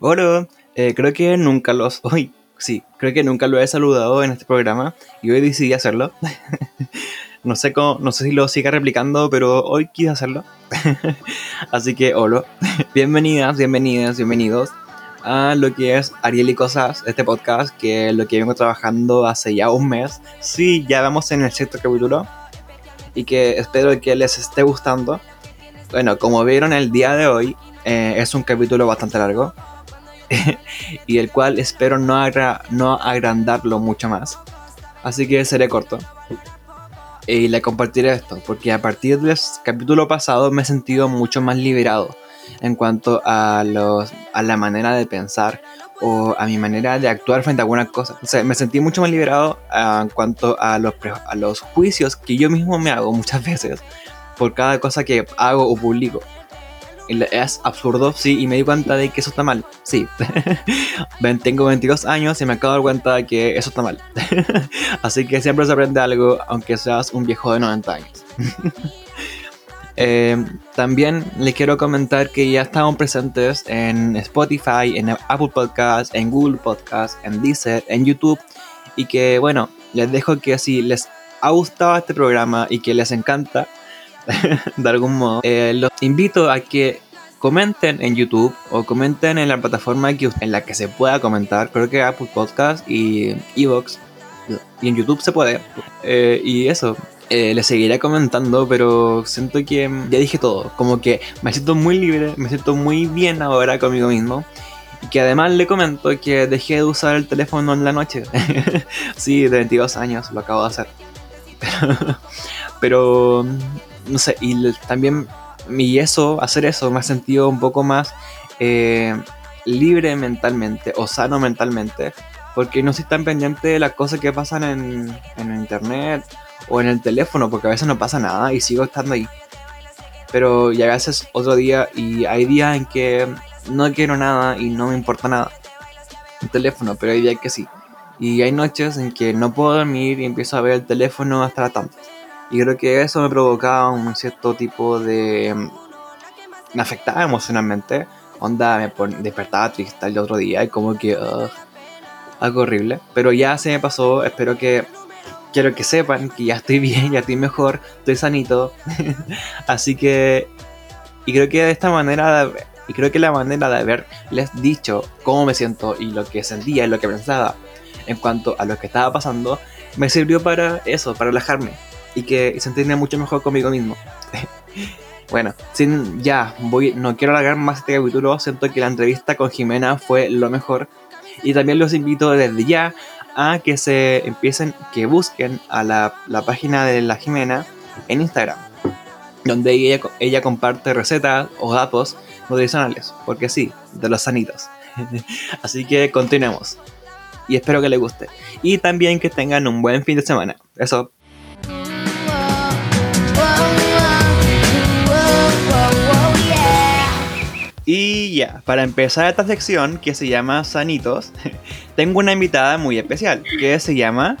Hola, eh, creo que nunca los... Hoy, sí, creo que nunca lo he saludado en este programa y hoy decidí hacerlo. no sé cómo, no sé si lo siga replicando, pero hoy quise hacerlo. Así que hola, bienvenidas, bienvenidas, bienvenidos a lo que es Ariel y Cosas, este podcast que lo que vengo trabajando hace ya un mes. Sí, ya vamos en el sexto capítulo y que espero que les esté gustando. Bueno, como vieron el día de hoy, eh, es un capítulo bastante largo y el cual espero no, agrandarlo mucho más. Así que seré corto. Y le compartiré esto, porque a partir del capítulo pasado me he sentido mucho más liberado en cuanto a la manera de pensar o a mi manera de actuar frente a algunas cosas. O sea, me sentí mucho más liberado ah, en cuanto a los, a los juicios que yo mismo me hago muchas veces por cada cosa que hago o publico. Es absurdo, sí, y me di cuenta de que eso está mal. Sí. Tengo 22 años y me acabo de dar cuenta de que eso está mal. Así que siempre se aprende algo, aunque seas un viejo de 90 años. Eh, también les quiero comentar que ya estamos presentes en Spotify, en Apple Podcast, en Google Podcast, en Deezer, en YouTube. Y que bueno, les dejo que si les ha gustado este programa y que les encanta, de algún modo, eh, los invito a que comenten en YouTube o comenten en la plataforma que, en la que se pueda comentar. Creo que Apple Podcast y Evox. Y en YouTube se puede. Eh, y eso, eh, le seguiré comentando, pero siento que ya dije todo. Como que me siento muy libre, me siento muy bien ahora conmigo mismo. Y que además le comento que dejé de usar el teléfono en la noche. sí, de 22 años lo acabo de hacer. pero, no sé, y también y eso, hacer eso, me ha sentido un poco más eh, libre mentalmente o sano mentalmente. Porque no estoy tan pendiente de las cosas que pasan en, en internet o en el teléfono, porque a veces no pasa nada y sigo estando ahí. Pero ya a veces otro día y hay días en que no quiero nada y no me importa nada el teléfono, pero hay días que sí. Y hay noches en que no puedo dormir y empiezo a ver el teléfono hasta la tantas. Y creo que eso me provocaba un cierto tipo de... me afectaba emocionalmente. Onda, me despertaba triste el otro día y como que... algo horrible. Pero ya se me pasó, espero que quiero que sepan que ya estoy bien, ya estoy mejor, estoy sanito. Así que, y creo que de esta manera, y creo que la manera de haberles dicho cómo me siento y lo que sentía y lo que pensaba en cuanto a lo que estaba pasando, me sirvió para eso, para relajarme y que sentirme mucho mejor conmigo mismo. bueno, sin ya, voy, no quiero alargar más este capítulo, siento que la entrevista con Jimena fue lo mejor. Y también los invito desde ya a que se empiecen, que busquen a la, página de la Jimena en Instagram, donde ella, ella comparte recetas o datos nutricionales, porque sí, de los sanitos. Así que continuemos. Y espero que les guste. Y también que tengan un buen fin de semana. Eso. Y ya, para empezar esta sección que se llama Sanitos, tengo una invitada muy especial que se llama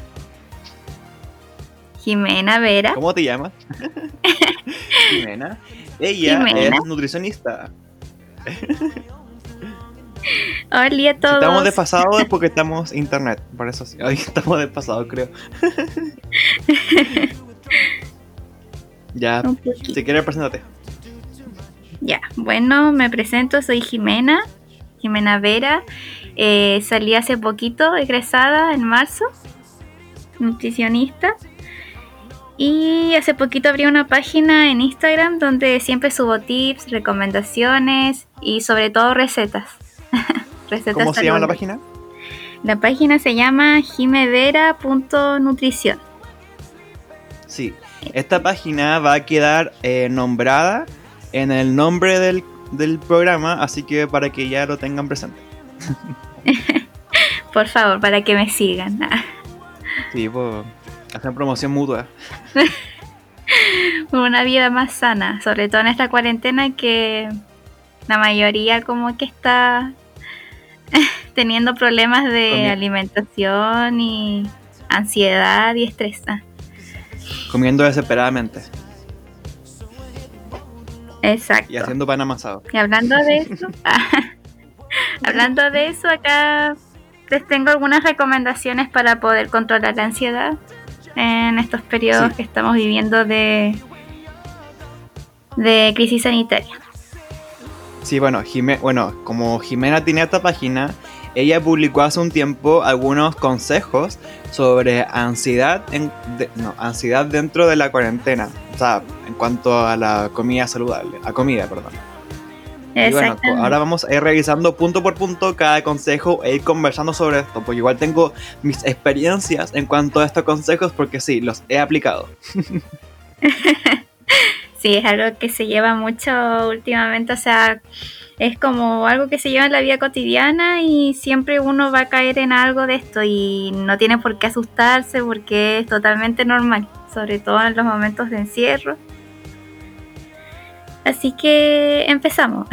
Jimena Vera. ¿Cómo te llamas? Jimena. Ella es nutricionista. Hola a todos. Si estamos desfasados es porque estamos internet, por eso sí. Hoy estamos desfasados, creo. ya, si quieres, preséntate. Ya, bueno, me presento, soy Jimena, Jimena Vera. Eh, salí hace poquito, egresada en marzo, nutricionista. Y hace poquito abrí una página en Instagram donde siempre subo tips, recomendaciones y sobre todo recetas. recetas ¿Cómo se llama la página? La página se llama jimevera.nutrición. Sí, esta página va a quedar eh, nombrada en el nombre del, programa, así que para que ya lo tengan presente. Por favor, para que me sigan. sí, pues hacer promoción mutua. Una vida más sana, sobre todo en esta cuarentena que la mayoría como que está teniendo problemas de alimentación y ansiedad y estrés. Comiendo desesperadamente. Exacto. Y haciendo pan amasado. Y hablando de eso, hablando de eso, acá les tengo algunas recomendaciones para poder controlar la ansiedad en estos periodos que estamos viviendo de, de crisis sanitaria. Sí, bueno, bueno, como Jimena tiene esta página, ella publicó hace un tiempo algunos consejos sobre ansiedad, en, no, ansiedad dentro de la cuarentena. O sea, en cuanto a la comida saludable, a comida, perdón. Y bueno, ahora vamos a ir revisando punto por punto cada consejo e ir conversando sobre esto, porque igual tengo mis experiencias en cuanto a estos consejos, porque sí, los he aplicado. sí, es algo que se lleva mucho últimamente, o sea, es como algo que se lleva en la vida cotidiana y siempre uno va a caer en algo de esto y no tiene por qué asustarse porque es totalmente normal, sobre todo en los momentos de encierro. Así que empezamos.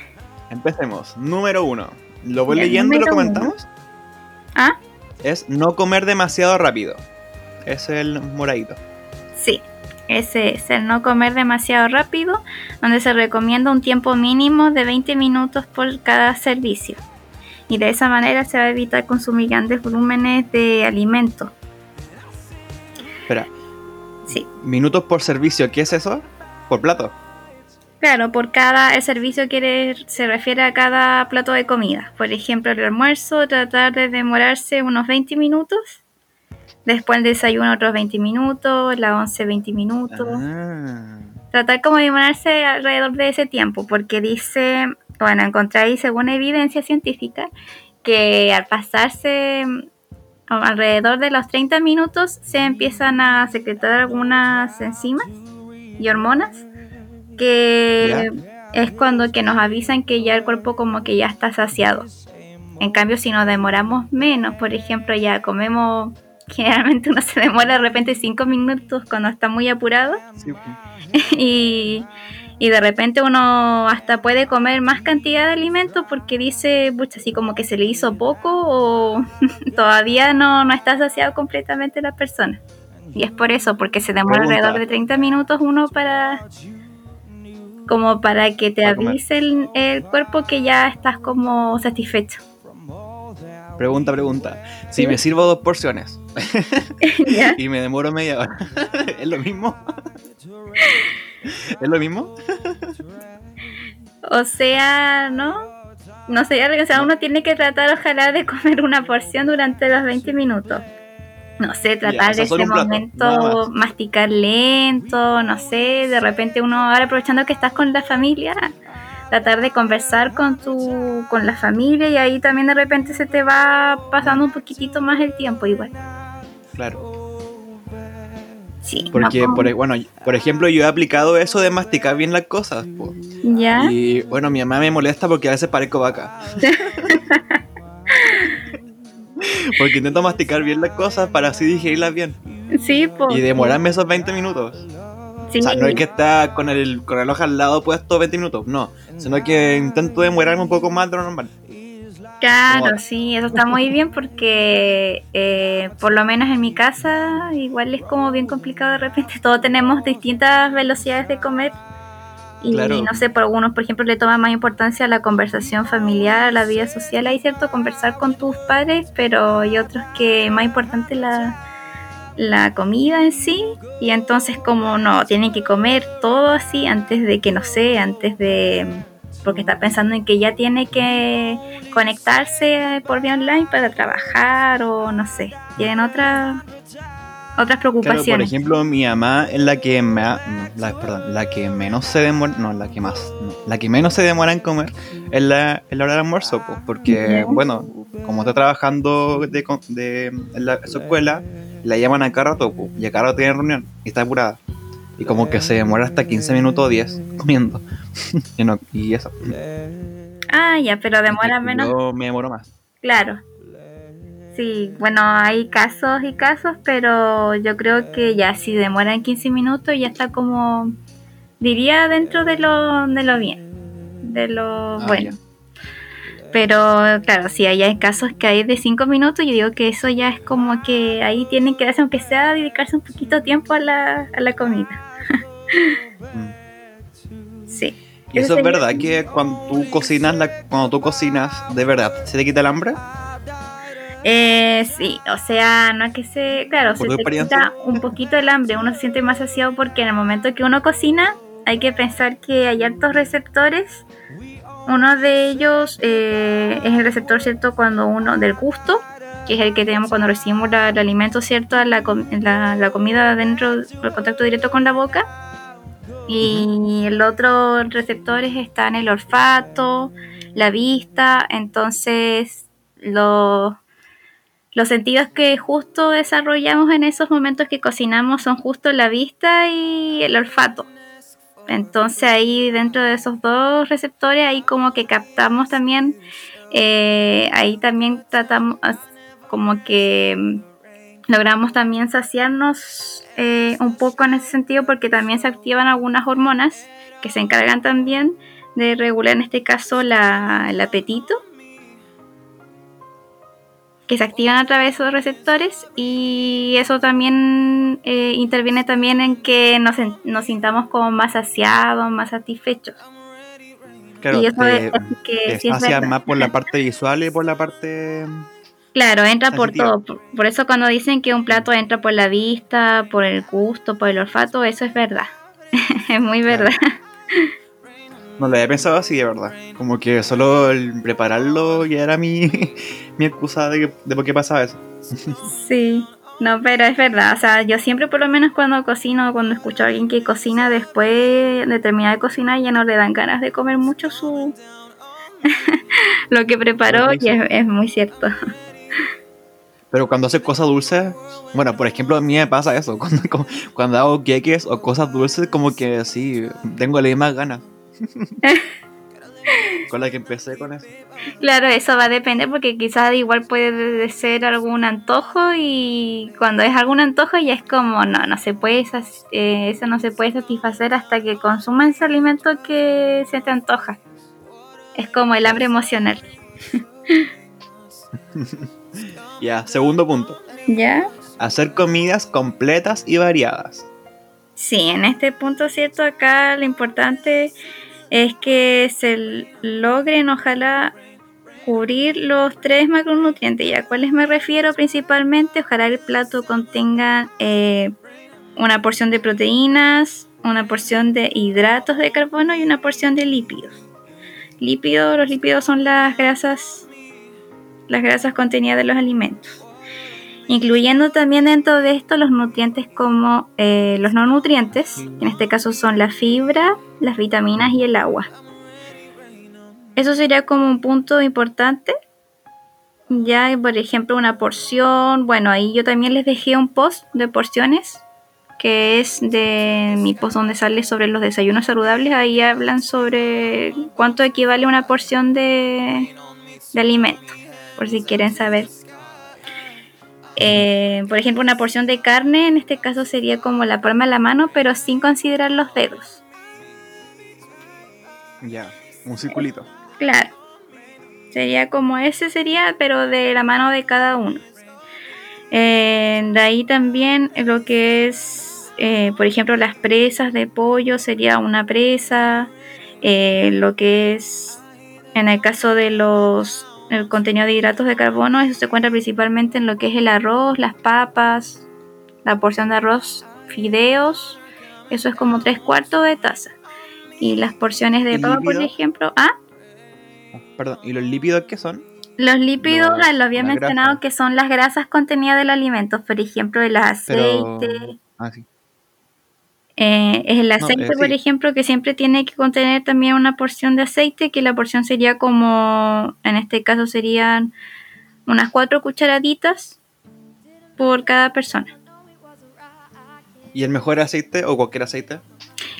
Empecemos. Número uno. ¿Lo voy leyendo y lo comentamos? ¿Ah? Es no comer demasiado rápido. Es el moradito. Ese es el no comer demasiado rápido, donde se recomienda un tiempo mínimo de 20 minutos por cada servicio. Y de esa manera se va a evitar consumir grandes volúmenes de alimento. Espera. Sí. ¿Minutos por servicio? ¿Qué es eso? ¿Por plato? Claro, por cada, el servicio quiere, se refiere a cada plato de comida. Por ejemplo, el almuerzo, tratar de demorarse unos 20 minutos Después el desayuno otros 20 minutos, la 11 20 minutos. Ah. Tratar como de demorarse alrededor de ese tiempo, porque dice, bueno, encontráis según evidencia científica que al pasarse alrededor de los 30 minutos se empiezan a secretar algunas enzimas y hormonas que es cuando que nos avisan que ya el cuerpo como que ya está saciado. En cambio, si nos demoramos menos, por ejemplo, ya comemos generalmente uno se demora de repente cinco minutos cuando está muy apurado. y, de repente uno hasta puede comer más cantidad de alimentos porque dice, pucha, así como que se le hizo poco o todavía no, no está saciado completamente la persona. Y es por eso, porque se demora alrededor de 30 minutos uno para como para que te avise el cuerpo que ya estás como satisfecho. Pregunta, pregunta. Si me sirvo dos porciones y me demoro media hora, ¿es lo mismo? ¿Es lo mismo? o sea, ¿no? No sé, o sea, uno tiene que tratar ojalá de comer una porción durante los 20 minutos. No sé, tratar de ese momento masticar lento, no sé, de repente uno ahora aprovechando que estás con la familia, tratar de conversar con tu con la familia y ahí también de repente se te va pasando un poquitito más el tiempo igual. Claro. Sí, Porque, por, e, bueno, por ejemplo, yo he aplicado eso de masticar bien las cosas. ¿Ya? Y bueno, mi mamá me molesta porque a veces parezco vaca. porque intento masticar bien las cosas para así digerirlas bien. Sí, pues. Y demorarme esos 20 minutos. O sea, no es que está con el, con el ojo al lado puesto 20 minutos, no. Sino que intento demorarme un poco más de lo normal. Claro, sí, eso está muy bien porque eh, por lo menos en mi casa igual es como bien complicado de repente. Todos tenemos distintas velocidades de comer y no sé, por algunos, por ejemplo, le toma más importancia la conversación familiar, la vida social. Hay cierto conversar con tus padres, pero hay otros que más importante la la comida en sí y entonces como no, tienen que comer todo así antes de que no sé, antes de porque está pensando en que ya tiene que conectarse por vía online para trabajar o no sé, tienen otra otras preocupaciones. por ejemplo, mi mamá es la que me la, perdón, la que menos se demora, no, la que más, la que menos se demora en comer es la, hora del almuerzo, porque bueno, como está trabajando de, de, en, la, su escuela, la llaman a cada rato, y a cada rato tiene reunión y está apurada. Y como que se demora hasta 15 minutos o 10 comiendo. y, no, y eso. Ah, ya, pero demora menos. Yo me demoro más. Claro. Sí, bueno, hay casos y casos, pero yo creo que ya si demoran 15 minutos ya está como, diría, dentro de lo, de lo bien, de lo ah, bueno. Pero claro, si hay casos que hay de 5 minutos, yo digo que eso ya es como que ahí tienen que hacer, aunque sea dedicarse un poquito de tiempo a la, a la comida. Sí. ¿Y eso es verdad que cuando tú cocinas, la, cuando tú cocinas, de verdad, se te quita el hambre? Eh, sí, o sea, no es que se, claro, se te quita un poquito el hambre, uno se siente más saciado porque en el momento que uno cocina hay que pensar que hay altos receptores. Uno de ellos eh, es el receptor, ¿cierto? Cuando uno, del gusto, que es el que tenemos cuando recibimos el alimento, ¿cierto? La, la, la comida dentro, el contacto directo con la boca. Y el otro receptor está en el olfato, la vista, entonces los los sentidos que justo desarrollamos en esos momentos que cocinamos son justo la vista y el olfato. Entonces ahí dentro de esos dos receptores ahí como que captamos también, eh, ahí también tratamos como que mm, logramos también saciarnos eh, un poco en ese sentido porque también se activan algunas hormonas que se encargan también de regular en este caso el apetito que se activan a través de los receptores y eso también eh, interviene también en que nos, nos, sintamos como más saciados, más satisfechos. Claro, y eso es, que sí es más por la parte visual y por la parte... Claro, entra por todo. Por, eso cuando dicen que un plato entra por la vista, por el gusto, por el olfato, eso es verdad. es muy verdad. No lo había pensado así, de verdad. Como que solo el prepararlo ya era mi, mi excusa de, de por qué pasaba eso. Sí, no, pero es verdad. O sea, yo siempre, por lo menos cuando cocino, cuando escucho a alguien que cocina, después de terminar de cocinar, ya no le dan ganas de comer mucho su. lo que preparó, y es, muy cierto. Pero cuando hace cosas dulces, bueno, por ejemplo, a mí me pasa eso. Cuando, cuando hago queques o cosas dulces, como que sí, tengo la misma ganas. con la que empecé con eso. Claro, eso va a depender porque quizás igual puede ser algún antojo y cuando es algún antojo ya es como, no, no se puede, eh, eso no se puede satisfacer hasta que consuma ese alimento que se te antoja. Es como el hambre emocional. ya, segundo punto. Ya. Hacer comidas completas y variadas. Sí, en este punto, cierto, acá lo importante es que se logren, ojalá, cubrir los tres macronutrientes. ¿Y a cuáles me refiero principalmente? Ojalá el plato contenga eh, una porción de proteínas, una porción de hidratos de carbono y una porción de lípidos. Lípidos, los lípidos son las grasas, las grasas contenidas de los alimentos incluyendo también dentro de esto los nutrientes como eh, los no nutrientes, en este caso son la fibra, las vitaminas y el agua. Eso sería como un punto importante. Ya, por ejemplo, una porción, bueno, ahí yo también les dejé un post de porciones, que es de mi post donde sale sobre los desayunos saludables. Ahí hablan sobre cuánto equivale una porción de, de alimento, por si quieren saber eh, por ejemplo, una porción de carne, en este caso sería como la palma de la mano, pero sin considerar los dedos. Ya, un circulito. Claro. Sería como ese sería, pero de la mano de cada uno. Eh, de ahí también lo que es, eh, por ejemplo, las presas de pollo sería una presa. lo que es, en el caso de los el contenido de hidratos de carbono, eso se encuentra principalmente en lo que es el arroz, las papas, la porción de arroz, fideos, eso es como tres cuartos de taza. Y las porciones de papa, por ejemplo, ¿ah? Perdón, ¿y los lípidos qué son? Los lípidos, ah, lo había mencionado, que son las grasas contenidas del alimento, por ejemplo, el aceite. Ah, sí. Eh, es el aceite, eh, por ejemplo, que siempre tiene que contener también una porción de aceite, que la porción sería como, en este caso serían unas cuatro cucharaditas por cada persona. ¿Y el mejor aceite o cualquier aceite?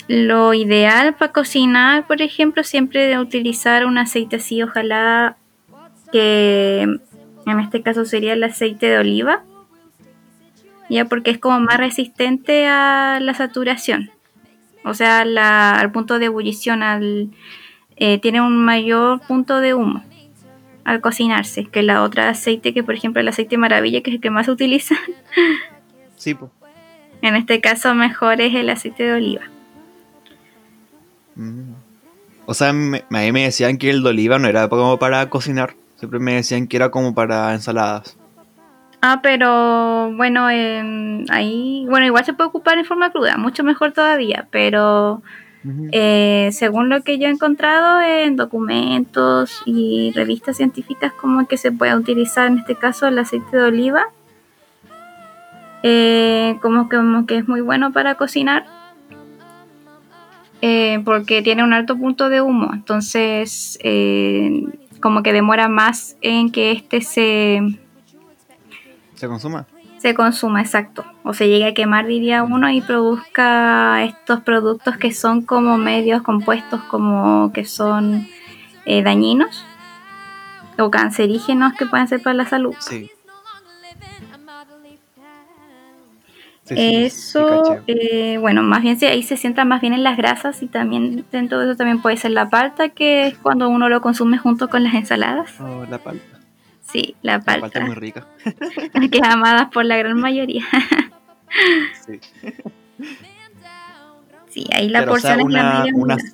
Lo ideal para cocinar, por ejemplo, siempre de utilizar un aceite así, ojalá que en este caso sería el aceite de oliva ya porque es como más resistente a la saturación, o sea, al punto de ebullición, al, eh, tiene un mayor punto de humo al cocinarse que la otra aceite, que por ejemplo el aceite maravilla, que es el que más se utiliza. Sí, pues. En este caso mejor es el aceite de oliva. Mm. O sea, me, a mí me decían que el de oliva no era como para cocinar. Siempre me decían que era como para ensaladas. Ah, pero bueno, ahí, bueno, igual se puede ocupar en forma cruda, mucho mejor todavía, pero eh, según lo que yo he encontrado en documentos y revistas científicas, como que se puede utilizar en este caso el aceite de oliva, eh, como, que, como que es muy bueno para cocinar eh, porque tiene un alto punto de humo, entonces eh, como que demora más en que este se... ¿Se consuma? Se consuma, exacto. O se llegue a quemar, diría uno, y produzca estos productos que son como medios compuestos, como que son eh, dañinos o cancerígenos que pueden ser para la salud. Sí. Eso, eh, bueno, más bien ahí se sienta más bien en las grasas y también dentro de eso también puede ser la palta, que es cuando uno lo consume junto con las ensaladas. Oh, la palta. Sí, la palta. La palta es muy rica. que es amada por la gran mayoría. sí. Sí, ahí la porción es la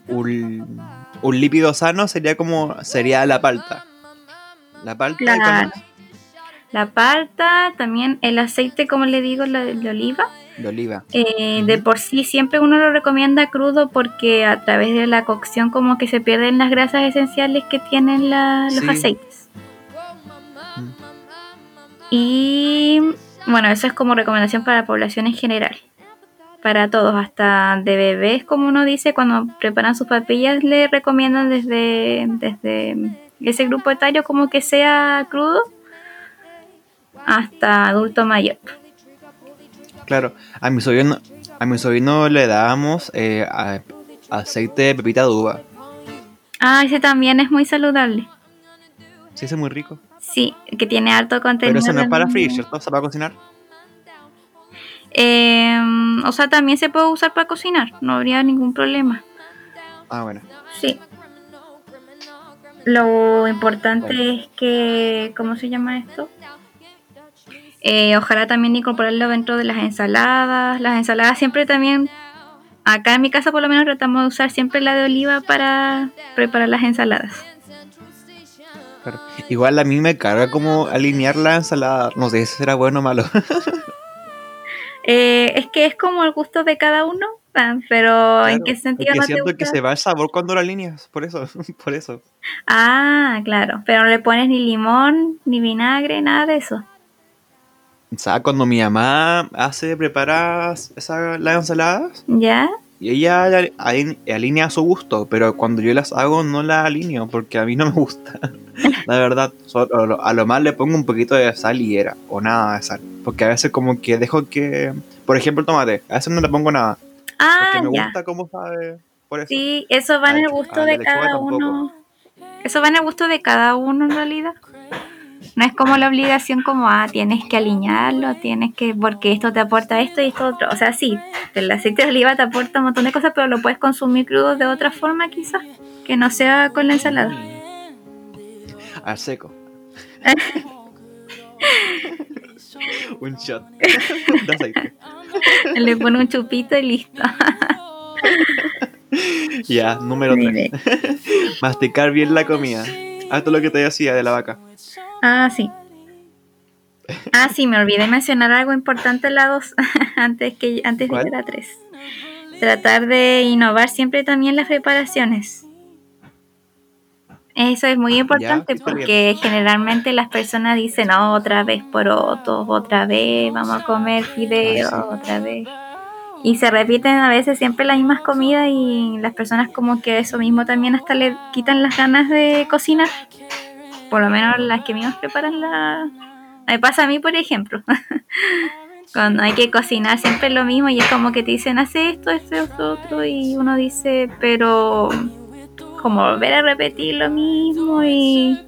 un, un, lípido sano sería como sería la palta. La palta claro la palta, también el aceite, como le digo, de oliva. De oliva. Eh, de por sí siempre uno lo recomienda crudo porque a través de la cocción como que se pierden las grasas esenciales que tienen los aceites. Mm. Y bueno, eso es como recomendación para la población en general. Para todos, hasta de bebés, como uno dice, cuando preparan sus papillas, le recomiendan desde, desde ese grupo etario como que sea crudo hasta adulto mayor. Claro, a mi sobrino, a mi sobrino le dábamos eh, aceite de pepita de uva. Ah, ese también es muy saludable. Sí, ese es muy rico. Sí, que tiene alto contenido. Pero eso no es para freír, ¿cierto? ¿Se va a cocinar? Em, o sea, también se puede usar para cocinar, no habría ningún problema. Ah, bueno. Sí. Lo importante es que, ¿cómo se llama esto? Eh, ojalá también incorporarlo dentro de las ensaladas. Las ensaladas siempre también, acá en mi casa por lo menos tratamos de usar siempre la de oliva para preparar las ensaladas. Igual a mí me carga como alinear la ensalada. No sé si será bueno o malo. Eh, es que es como el gusto de cada uno, pero ¿en qué sentido no siento que se va el sabor cuando lo alineas, por eso, por eso. Ah, claro, pero no le pones ni limón, ni vinagre, nada de eso. O sea, cuando mi mamá hace, prepara esa, las ensaladas. ¿Ya? Y ella alinea a su gusto, pero cuando yo las hago no las alineo porque a mí no me gusta. La verdad, a lo más le pongo un poquito de sal y era, o nada de sal. Porque a veces como que dejo que, por ejemplo, el tomate, a veces no le pongo nada. Ah, porque me gusta cómo sabe. Por eso. Sí, eso va en el gusto de cada uno. Eso va en el gusto de cada uno en realidad. No es como la obligación como, ah, tienes que alinearlo, tienes que, porque esto te aporta esto y esto otro. O sea, sí, el aceite de oliva te aporta un montón de cosas, pero lo puedes consumir crudo de otra forma quizás, que no sea con la ensalada. Al seco. un shot de aceite. Le pone un chupito y listo. ya, número 3. Masticar bien la comida. Es lo que te decía de la vaca. Ah, sí. Ah, sí, me olvidé mencionar algo importante en la 2, antes, que, antes de la 3. Tratar de innovar siempre también las preparaciones. Eso es muy importante porque generalmente las personas dicen, oh, otra vez porotos, otra vez vamos a comer fideos, otra vez. Y se repiten a veces siempre las mismas comidas y las personas como que eso mismo también hasta le quitan las ganas de cocinar por lo menos las que mismos preparan la... Me pasa a mí, por ejemplo. Cuando hay que cocinar siempre es lo mismo y es como que te dicen, hace esto, esto, esto, otro, y uno dice, pero como volver a repetir lo mismo y...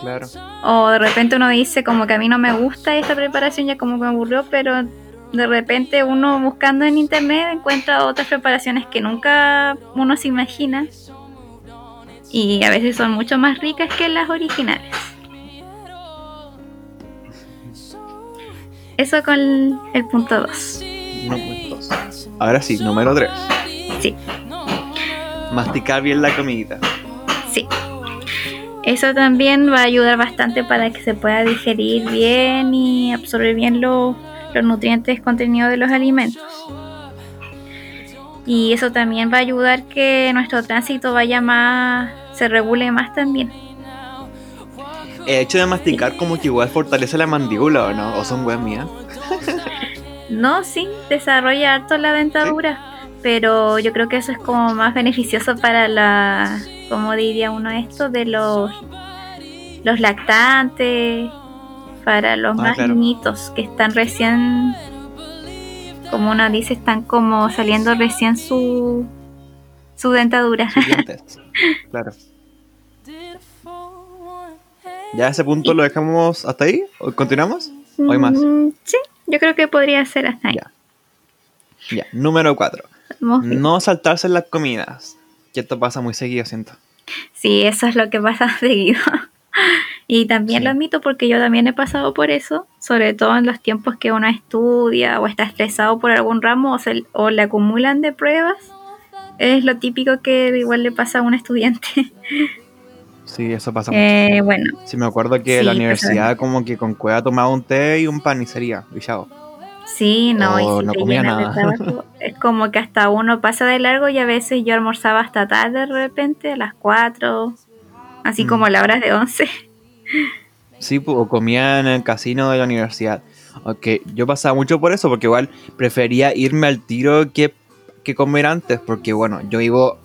Claro. O de repente uno dice como que a mí no me gusta esta preparación, ya como que me aburrió, pero de repente uno buscando en internet encuentra otras preparaciones que nunca uno se imagina y a veces son mucho más ricas que las originales. Eso con el punto 2. Ahora sí, número 3. Sí. Masticar bien la comida. Sí. Eso también va a ayudar bastante para que se pueda digerir bien y absorber bien los, los nutrientes contenidos de los alimentos. Y eso también va a ayudar que nuestro tránsito vaya más, se regule más también. El hecho de masticar como que igual fortalece la mandíbula, ¿o no? ¿O son weas mías? no, sí, desarrolla harto la dentadura. Pero yo creo que eso es como más beneficioso para la, como diría uno esto, de los, los lactantes, para los ah, más niñitos que están recién como uno dice, están como saliendo recién su, su dentadura. claro. ¿Ya ese punto lo dejamos hasta ahí? ¿O continuamos? ¿O hay más? Mm, sí, yo creo que podría ser hasta ahí. Ya. Número cuatro. No saltarse en las comidas. Que esto pasa muy seguido, siento. Sí, eso es lo que pasa seguido. Y también lo admito porque yo también he pasado por eso, sobre todo en los tiempos que uno estudia o está estresado por algún ramo o, se, o le acumulan de pruebas. Es lo típico que igual le pasa a un estudiante. Sí, eso pasa eh, mucho. Bueno. Sí, me acuerdo que en la universidad como que con cueva tomaba un té y un pan y sería, Sí, no, y si no comía nada. es como que hasta uno pasa de largo y a veces yo almorzaba hasta tarde de repente, a las 4, así mm. como a las horas de 11. Sí, o comía en el casino de la universidad. Aunque yo pasaba mucho por eso, porque igual prefería irme al tiro que, que comer antes, porque bueno, yo vivo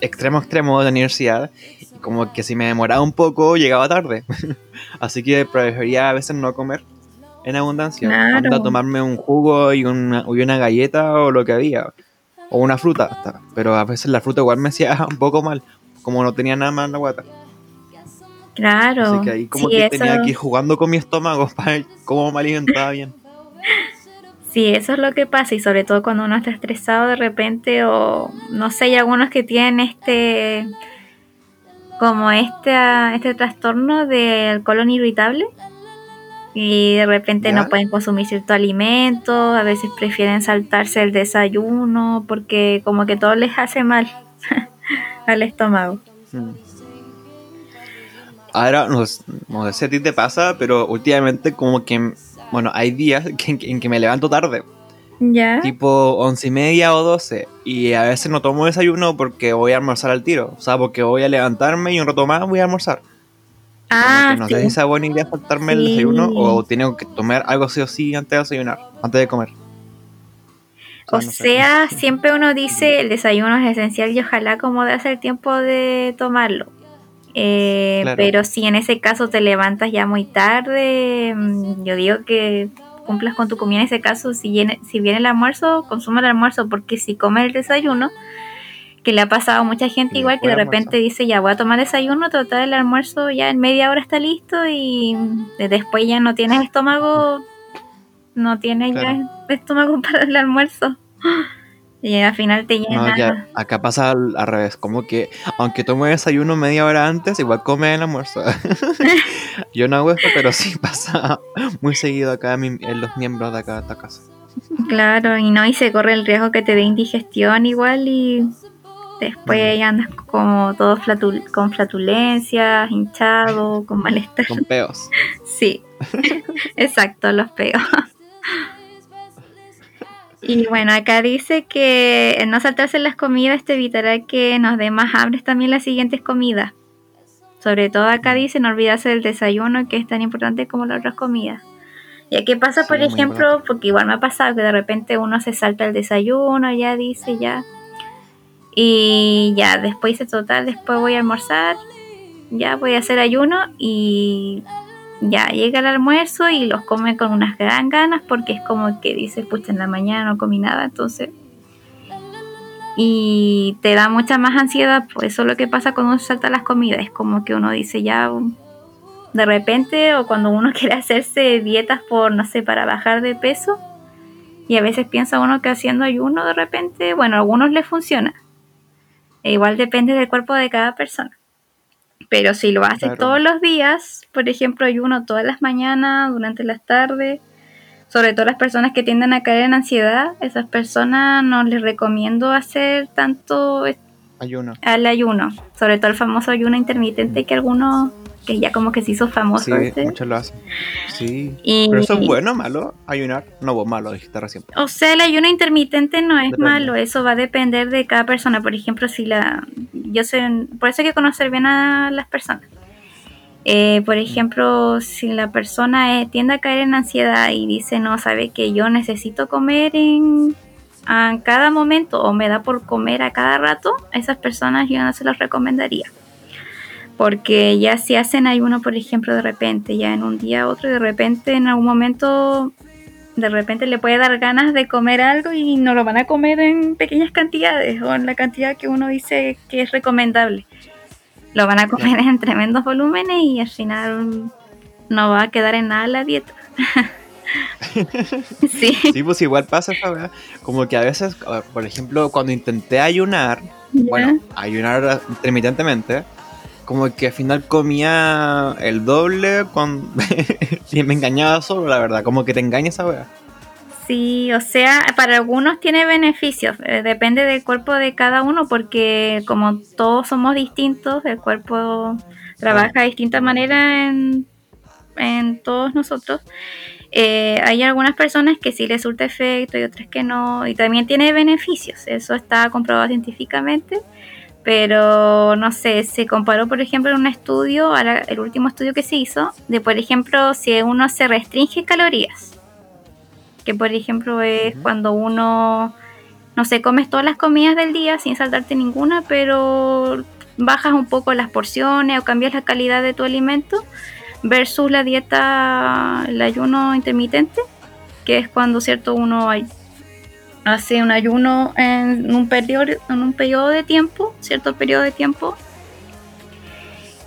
extremo extremo de la universidad y como que si me demoraba un poco llegaba tarde. Así que prefería a veces no comer en abundancia. Claro. tomarme un jugo y una, y una galleta o lo que había. O una fruta. Pero a veces la fruta igual me hacía un poco mal, como no tenía nada más en la guata. Claro. Así que ahí como que tenía que ir jugando con mi estómago para ver cómo me alimentaba bien. Sí, eso es lo que pasa y sobre todo cuando uno está estresado de repente o no sé, hay algunos que tienen este como este, este trastorno del colon irritable y de repente no pueden consumir cierto alimento, a veces prefieren saltarse el desayuno porque como que todo les hace mal al estómago. Mm. Ahora, no, sé si a ti te pasa, pero últimamente como que, bueno, hay días en que me levanto tarde. ¿Ya? Tipo once y media o doce. Y a veces no tomo desayuno porque voy a almorzar al tiro. O sea, porque voy a levantarme y un rato más voy a almorzar. Ah, no sé si es buena idea faltarme el desayuno o tengo que tomar algo sí o sí antes de desayunar, antes de comer. O sea, siempre uno dice el desayuno es esencial y ojalá como de hacer tiempo de tomarlo. Eh, pero si en ese caso te levantas ya muy tarde, mm, yo digo que cumplas con tu comida en ese caso. Si viene, si viene el almuerzo, consume el almuerzo, porque si come el desayuno, que le ha pasado a mucha gente igual que de repente dice ya voy a tomar desayuno, tratar el almuerzo ya en media hora está listo y después ya no tienes estómago, no tienes ya estómago para el almuerzo. Y al final te llena. acá pasa al, revés, como que aunque tome desayuno media hora antes, igual come el almuerzo. Yo no hago esto, pero sí pasa muy seguido acá en los miembros de acá de esta casa. Claro, y no, y se corre el riesgo que te dé indigestión igual y después andas como todo con flatulencias, hinchado, con malestar. Con peos. Sí, exacto, los peos. Y bueno, acá dice que no saltarse las comidas te evitará que nos dé más hambre también las siguientes comidas. Sobre todo acá dice no olvidarse del desayuno que es tan importante como las otras comidas. ¿Y qué pasa, por ejemplo? Porque igual me ha pasado que de repente uno se salta el desayuno, ya dice, ya. Y ya, después dice total, después voy a almorzar, ya voy a hacer ayuno y ya llega el almuerzo y los come con unas gran ganas porque es como que dices, pucha, en la mañana no comí nada, entonces... Y te da mucha más ansiedad, pues eso es lo que pasa cuando uno salta las comidas, es como que uno dice ya de repente o cuando uno quiere hacerse dietas por, no sé, para bajar de peso. Y a veces piensa uno que haciendo ayuno de repente, bueno, a algunos les funciona. E igual depende del cuerpo de cada persona. Pero si lo hace todos los días, por ejemplo, ayuno todas las mañanas, durante las tardes, sobre todo las personas que tienden a caer en ansiedad, esas personas no les recomiendo hacer tanto ayuno. Al ayuno, sobre todo el famoso ayuno intermitente que algunos que ya como que se hizo famoso. Sí, este. muchos lo hacen. Sí. Y- Pero eso es bueno o malo, ayunar. No, vos malo, dijiste recién. O sea, el ayuno intermitente no es Depende. malo, eso va a depender de cada persona. Por ejemplo, si la. Yo sé, por eso hay que conocer bien a las personas. Eh, por ejemplo, si la persona eh, tiende a caer en ansiedad y dice, no, sabe que yo necesito comer en a cada momento o me da por comer a cada rato, a esas personas yo no se los recomendaría. Porque ya si hacen ayuno, por ejemplo, de repente, ya en un día otro, y de repente en algún momento de repente le puede dar ganas de comer algo y no lo van a comer en pequeñas cantidades o en la cantidad que uno dice que es recomendable. Lo van a comer en tremendos volúmenes y al final no va a quedar en nada la dieta. sí, Sí, pues igual pasa esa weá. Como que a veces, por ejemplo, cuando intenté ayunar, bueno, ayunar intermitentemente, como que al final comía el doble con... y me engañaba solo, la verdad. Como que te engaña esa weá. Sí, o sea, para algunos tiene beneficios, eh, depende del cuerpo de cada uno, porque como todos somos distintos, el cuerpo trabaja de distinta manera en, en todos nosotros. Eh, hay algunas personas que sí les surta efecto y otras que no, y también tiene beneficios, eso está comprobado científicamente, pero no sé, se comparó por ejemplo en un estudio, ahora el último estudio que se hizo, de por ejemplo si uno se restringe calorías que por ejemplo es cuando uno, no sé, comes todas las comidas del día sin saltarte ninguna, pero bajas un poco las porciones o cambias la calidad de tu alimento versus la dieta, el ayuno intermitente, que es cuando, cierto, uno ay- hace un ayuno en un periodo, en un periodo de tiempo, cierto periodo de tiempo,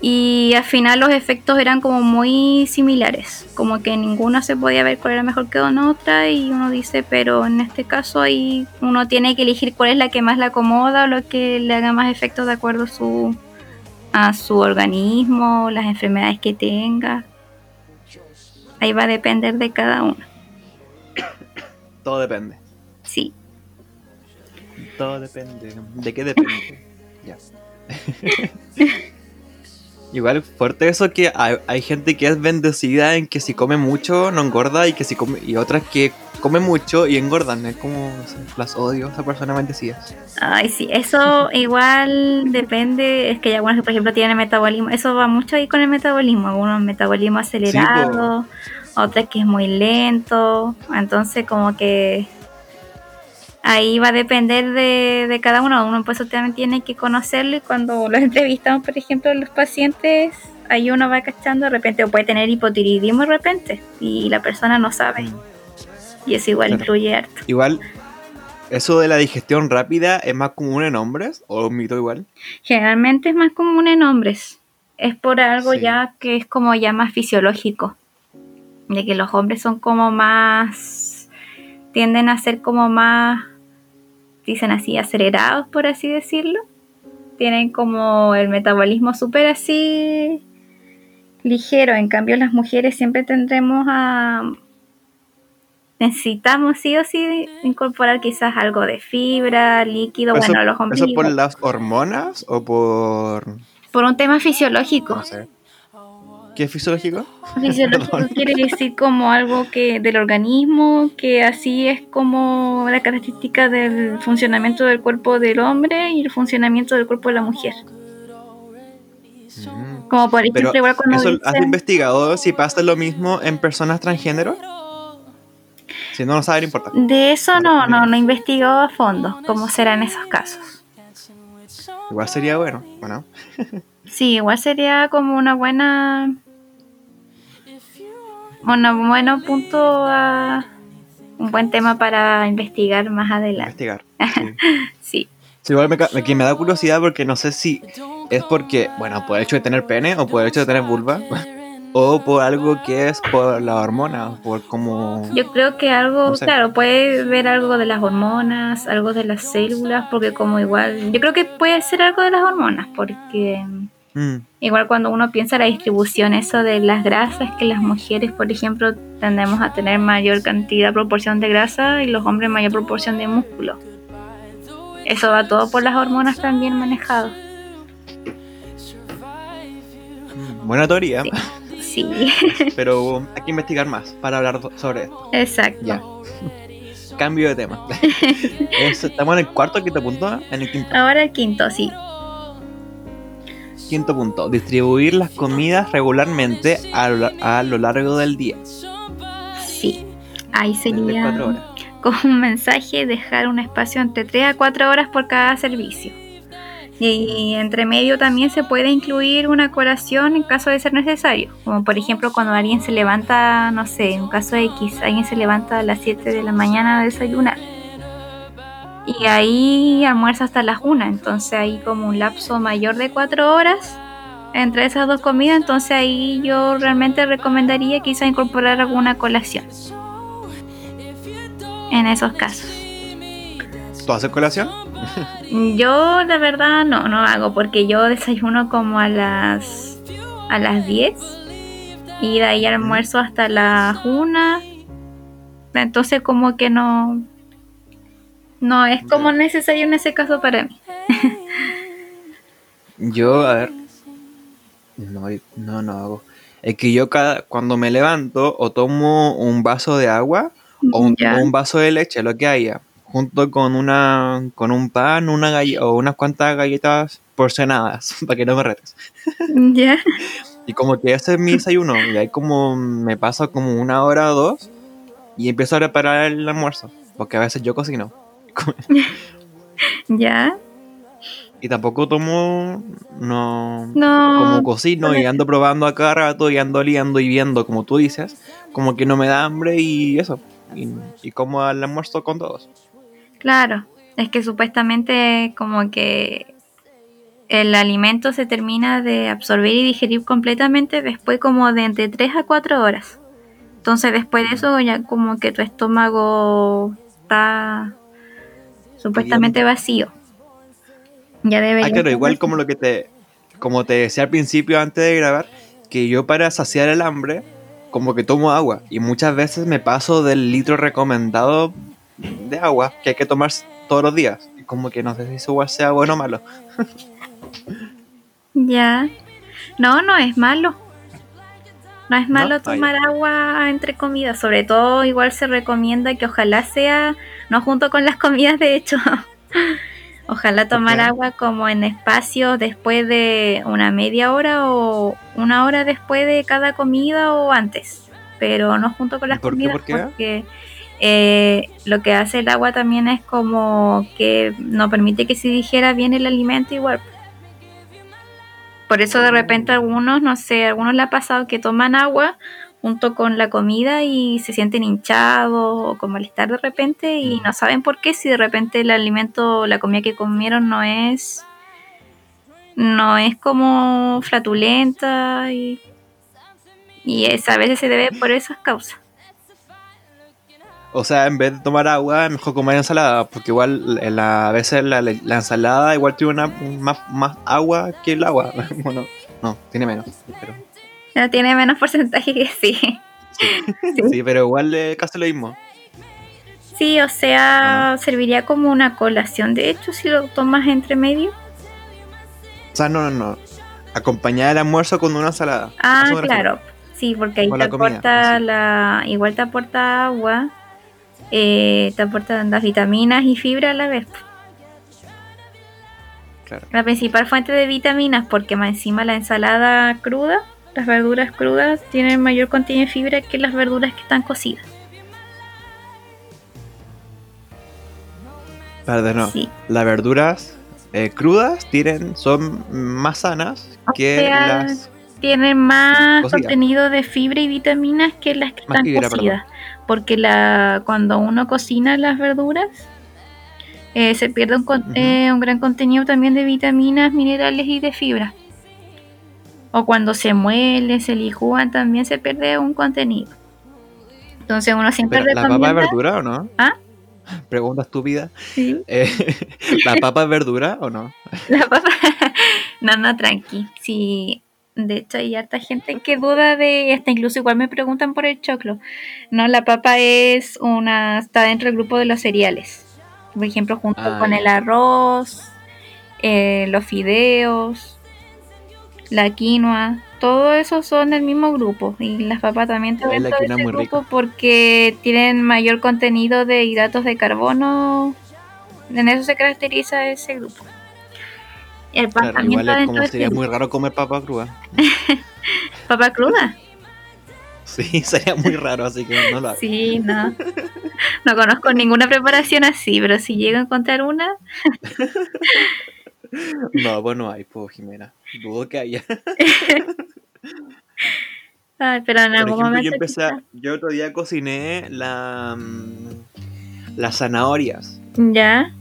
y al final los efectos eran como muy similares, como que ninguna se podía ver cuál era mejor que la otra y uno dice, pero en este caso ahí uno tiene que elegir cuál es la que más le acomoda o lo que le haga más efecto de acuerdo a su, a su organismo, las enfermedades que tenga. Ahí va a depender de cada uno. Todo depende. Sí. Todo depende. ¿De qué depende? ya. Igual fuerte eso que hay, hay gente que es bendecida en que si come mucho no engorda y que si come y otras que come mucho y engordan. Es como no sé, las odio esa persona bendecida. Ay, sí, eso igual depende, es que hay algunos que por ejemplo tienen metabolismo, eso va mucho ahí con el metabolismo, algunos metabolismo acelerado, otras que es muy lento, entonces como que ahí va a depender de, de cada uno, uno pues también tiene que conocerlo y cuando los entrevistamos por ejemplo los pacientes, ahí uno va cachando de repente, o puede tener hipotiroidismo de repente y la persona no sabe, y eso igual Claro. influye harto. Igual, eso de la digestión rápida es más común en hombres o un mito igual. Generalmente es más común en hombres. Es por algo Sí. ya que es como ya más fisiológico. De que los hombres son como más. Tienden a ser como más. dicen así, acelerados, por así decirlo. Tienen como el metabolismo súper así. ligero. En cambio, las mujeres siempre tendremos a. necesitamos sí o sí incorporar quizás algo de fibra, líquido, ¿Eso, bueno, los ¿Eso ombligos. por las hormonas o por.? Por un tema fisiológico. No sé. ¿Qué es fisiológico? Fisiológico quiere decir como algo que del organismo, que así es como la característica del funcionamiento del cuerpo del hombre y el funcionamiento del cuerpo de la mujer. Mm. Como por ejemplo, Pero, igual cuando ¿eso ¿has investigado si pasa lo mismo en personas transgénero? Si no lo sabes, no importa. de eso no, no, no he investigado a fondo cómo será en esos casos. Igual sería bueno. Bueno, Sí, igual sería como una buena, un buen punto a un buen tema para investigar más adelante. investigar. Sí. Sí. Sí, igual me, me- me da curiosidad porque no sé si es porque, bueno, por el hecho de tener pene o por el hecho de tener vulva o por algo que es por la hormona, por como... Yo creo que algo, No sé. claro, puede ver algo de las hormonas, algo de las células, porque como igual, yo creo que puede ser algo de las hormonas, porque Mm, igual cuando uno piensa la distribución, eso de las grasas, que las mujeres, por ejemplo, tendemos a tener mayor cantidad, proporción de grasa y los hombres mayor proporción de músculo. eso va todo por las hormonas también manejado. Buena teoría. Sí. Pero hay que investigar más para hablar sobre esto. Exacto. Ya. Cambio de tema. ¿Estamos en el cuarto quinto punto? En el quinto. Ahora el quinto, sí. Quinto punto. Distribuir las comidas regularmente a lo, a lo largo del día. Sí. Ahí sería con un mensaje dejar un espacio entre 3 a 4 horas por cada servicio. Y entre medio también se puede incluir una colación en caso de ser necesario. Como por ejemplo cuando alguien se levanta, no sé, en un caso X, alguien se levanta a las 7 de la mañana a desayunar. Y ahí almuerza hasta las 1. Entonces hay como un lapso mayor de 4 horas entre esas dos comidas. Entonces ahí yo realmente recomendaría quizá incorporar alguna colación. En esos casos. ¿Tú haces colación? Yo la verdad no, no hago porque yo desayuno como a las a las 10 y de ahí almuerzo hasta las 1. Entonces como que no no es como necesario en ese caso para mí. Yo, a ver. No, no, no hago. Es que yo cada, cuando me levanto o tomo un vaso de agua o un, vaso de leche, lo que haya, junto con una con un pan, una galle- o unas cuantas galletas porcionadas, para que no me retes. Ya. Y como que ese es mi desayuno, y ahí como me paso como una hora o dos y empiezo a preparar el almuerzo, porque a veces yo cocino. Ya. Y tampoco tomo, no, No. como cocino y ando probando a cada rato y ando oliendo y viendo, como tú dices, como que no me da hambre y eso. Y, y como al almuerzo con todos. Claro, es que supuestamente como que el alimento se termina de absorber y digerir completamente después como de entre 3 a 4 horas. Entonces después de eso ya como que tu estómago está supuestamente vacío. Ya debería Ah, claro, igual como lo que te, como te decía al principio antes de grabar, que yo para saciar el hambre, como que tomo agua. Y muchas veces me paso del litro recomendado de agua que hay que tomar todos los días. Como que no sé si eso igual sea bueno o malo. Ya. No, no es malo. No es malo Ah, tomar agua entre comidas. Sobre todo, igual se recomienda que ojalá sea, no junto con las comidas, de hecho. ojalá tomar agua como en espacios después de una media hora o una hora después de cada comida o antes. Pero no junto con las ¿Por qué? comidas ¿Por qué? porque eh, lo que hace el agua también es como que no permite que se digiera bien el alimento igual. Por eso de repente algunos, no sé, algunos le ha pasado que toman agua junto con la comida y se sienten hinchados o con malestar de repente y no saben por qué si de repente el alimento, la comida que comieron no es no es como flatulenta y, y es, a veces se debe por esas causas. O sea, en vez de tomar agua, es mejor comer ensalada, porque igual en la- a veces la, la ensalada igual tiene una, más, más agua que el agua. bueno, no, tiene menos. Pero, Ya tiene menos porcentaje que sí. Sí. sí, pero igual es casi lo mismo. Sí, o sea, serviría como una colación, de hecho, si lo tomas entre medio. O sea, no, no, no. Acompañar el almuerzo con una ensalada. Ah, claro. Sí, porque ahí te aporta la, igual te aporta agua, eh, te aportan las vitaminas y fibra a la vez. Claro. La principal fuente de vitaminas, porque más encima la ensalada cruda, las verduras crudas tienen mayor contenido de fibra que las verduras que están cocidas. Perdón, no. Sí. Las verduras eh, crudas tienen, son más sanas O que sea, las. tienen más Cocidas. contenido de fibra y vitaminas que las que Más están fibra, cocidas. Porque la, cuando uno cocina las verduras, eh, se pierde un, con- Ujú. eh, un gran contenido también de vitaminas, minerales y de fibra. O cuando se muele, se licúan, también se pierde un contenido. Entonces uno siempre Pero, ¿La papa es recomienda... verdura o no? ¿Ah? Pregunta estúpida. Sí. Eh, ¿La papa es verdura o no? La papa. no, no, tranqui. Sí, de hecho hay harta gente que duda de, hasta incluso igual me preguntan por el choclo. No, la papa es una, está dentro del grupo de los cereales. Por ejemplo, junto ah, con el arroz, eh, los fideos, la quinoa, todo eso son del mismo grupo. Y las papas también están dentro de ese grupo porque tienen mayor contenido de hidratos de carbono. En eso se caracteriza ese grupo. El pan también está dentro sería muy raro comer papa cruda. ¿Papa cruda? Sí, sería muy raro, así que no lo hago. Sí, no. No conozco ninguna preparación así, pero si llego a encontrar una. No, bueno, pues hay, pues, Jimena. Dudo que haya. Ay, pero en algún momento. Yo, empecé, yo otro día cociné la, mm, las zanahorias. Ya.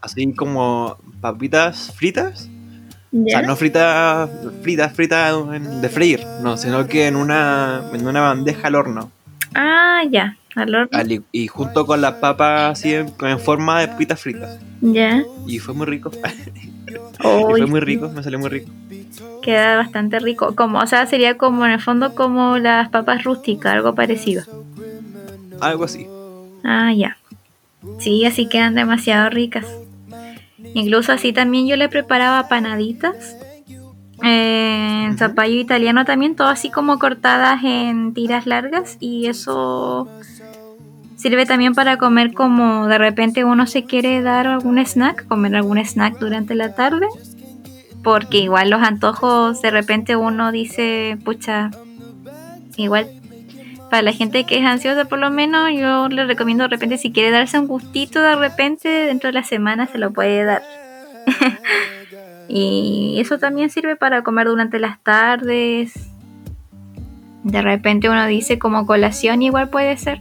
Así como papitas fritas. O sea, no fritas, fritas, fritas de freír, no, sino que en una, en una bandeja al horno. Ah, ya, al horno. y junto con las papas así en, forma de papitas fritas. Ya. Y fue muy rico. fue muy rico, me salió muy rico. Queda bastante rico. Como, o sea, sería como en el fondo como las papas rústicas, algo parecido. Algo así. Ah, ya. Sí, así quedan demasiado ricas. Incluso así también yo le preparaba panaditas. En zapallo italiano también, todo así como cortadas en tiras largas y eso sirve también para comer como de repente uno se quiere dar algún snack, comer algún snack durante la tarde, porque igual los antojos de repente uno dice, pucha, igual para la gente que es ansiosa por lo menos, yo le recomiendo de repente si quiere darse un gustito de repente dentro de la semana se lo puede dar. y eso también sirve para comer durante las tardes. De repente uno dice como colación igual puede ser.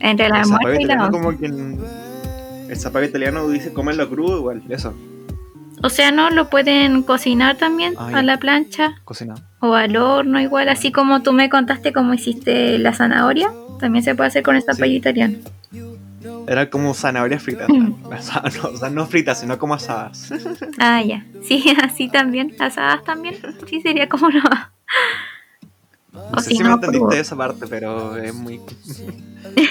Entre la almuerzo y la como que El zapato italiano dice comerlo crudo igual, eso. O sea, no, lo pueden cocinar también ah, a la plancha. Cocinar. O al horno, igual, así como tú me contaste cómo hiciste la zanahoria, también se puede hacer con esta zapallo italiano. Era como zanahoria fritas. o sea, no fritas, sino como asadas. ah, ya. Sí, así también. Asadas también. Sí, sería como no. No sé si, me entendiste esa parte, pero es muy.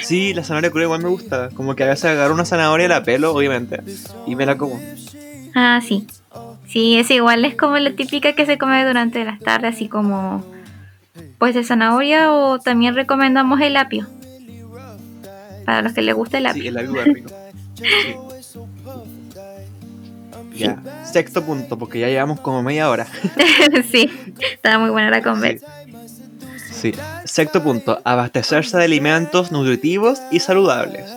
sí, la zanahoria cruda igual me gusta. Como que a veces agarro una zanahoria y la pelo, obviamente, y me la como. Ah, sí. Sí, es igual, es como la típica que se come durante las tardes, así como pues de zanahoria o también recomendamos el apio. Para los que les gusta el apio. Sí, el apio es rico. Ya, sexto punto, porque ya llevamos como media hora. sí, estaba muy buena la conver. sí. Sexto punto, abastecerse de alimentos nutritivos y saludables.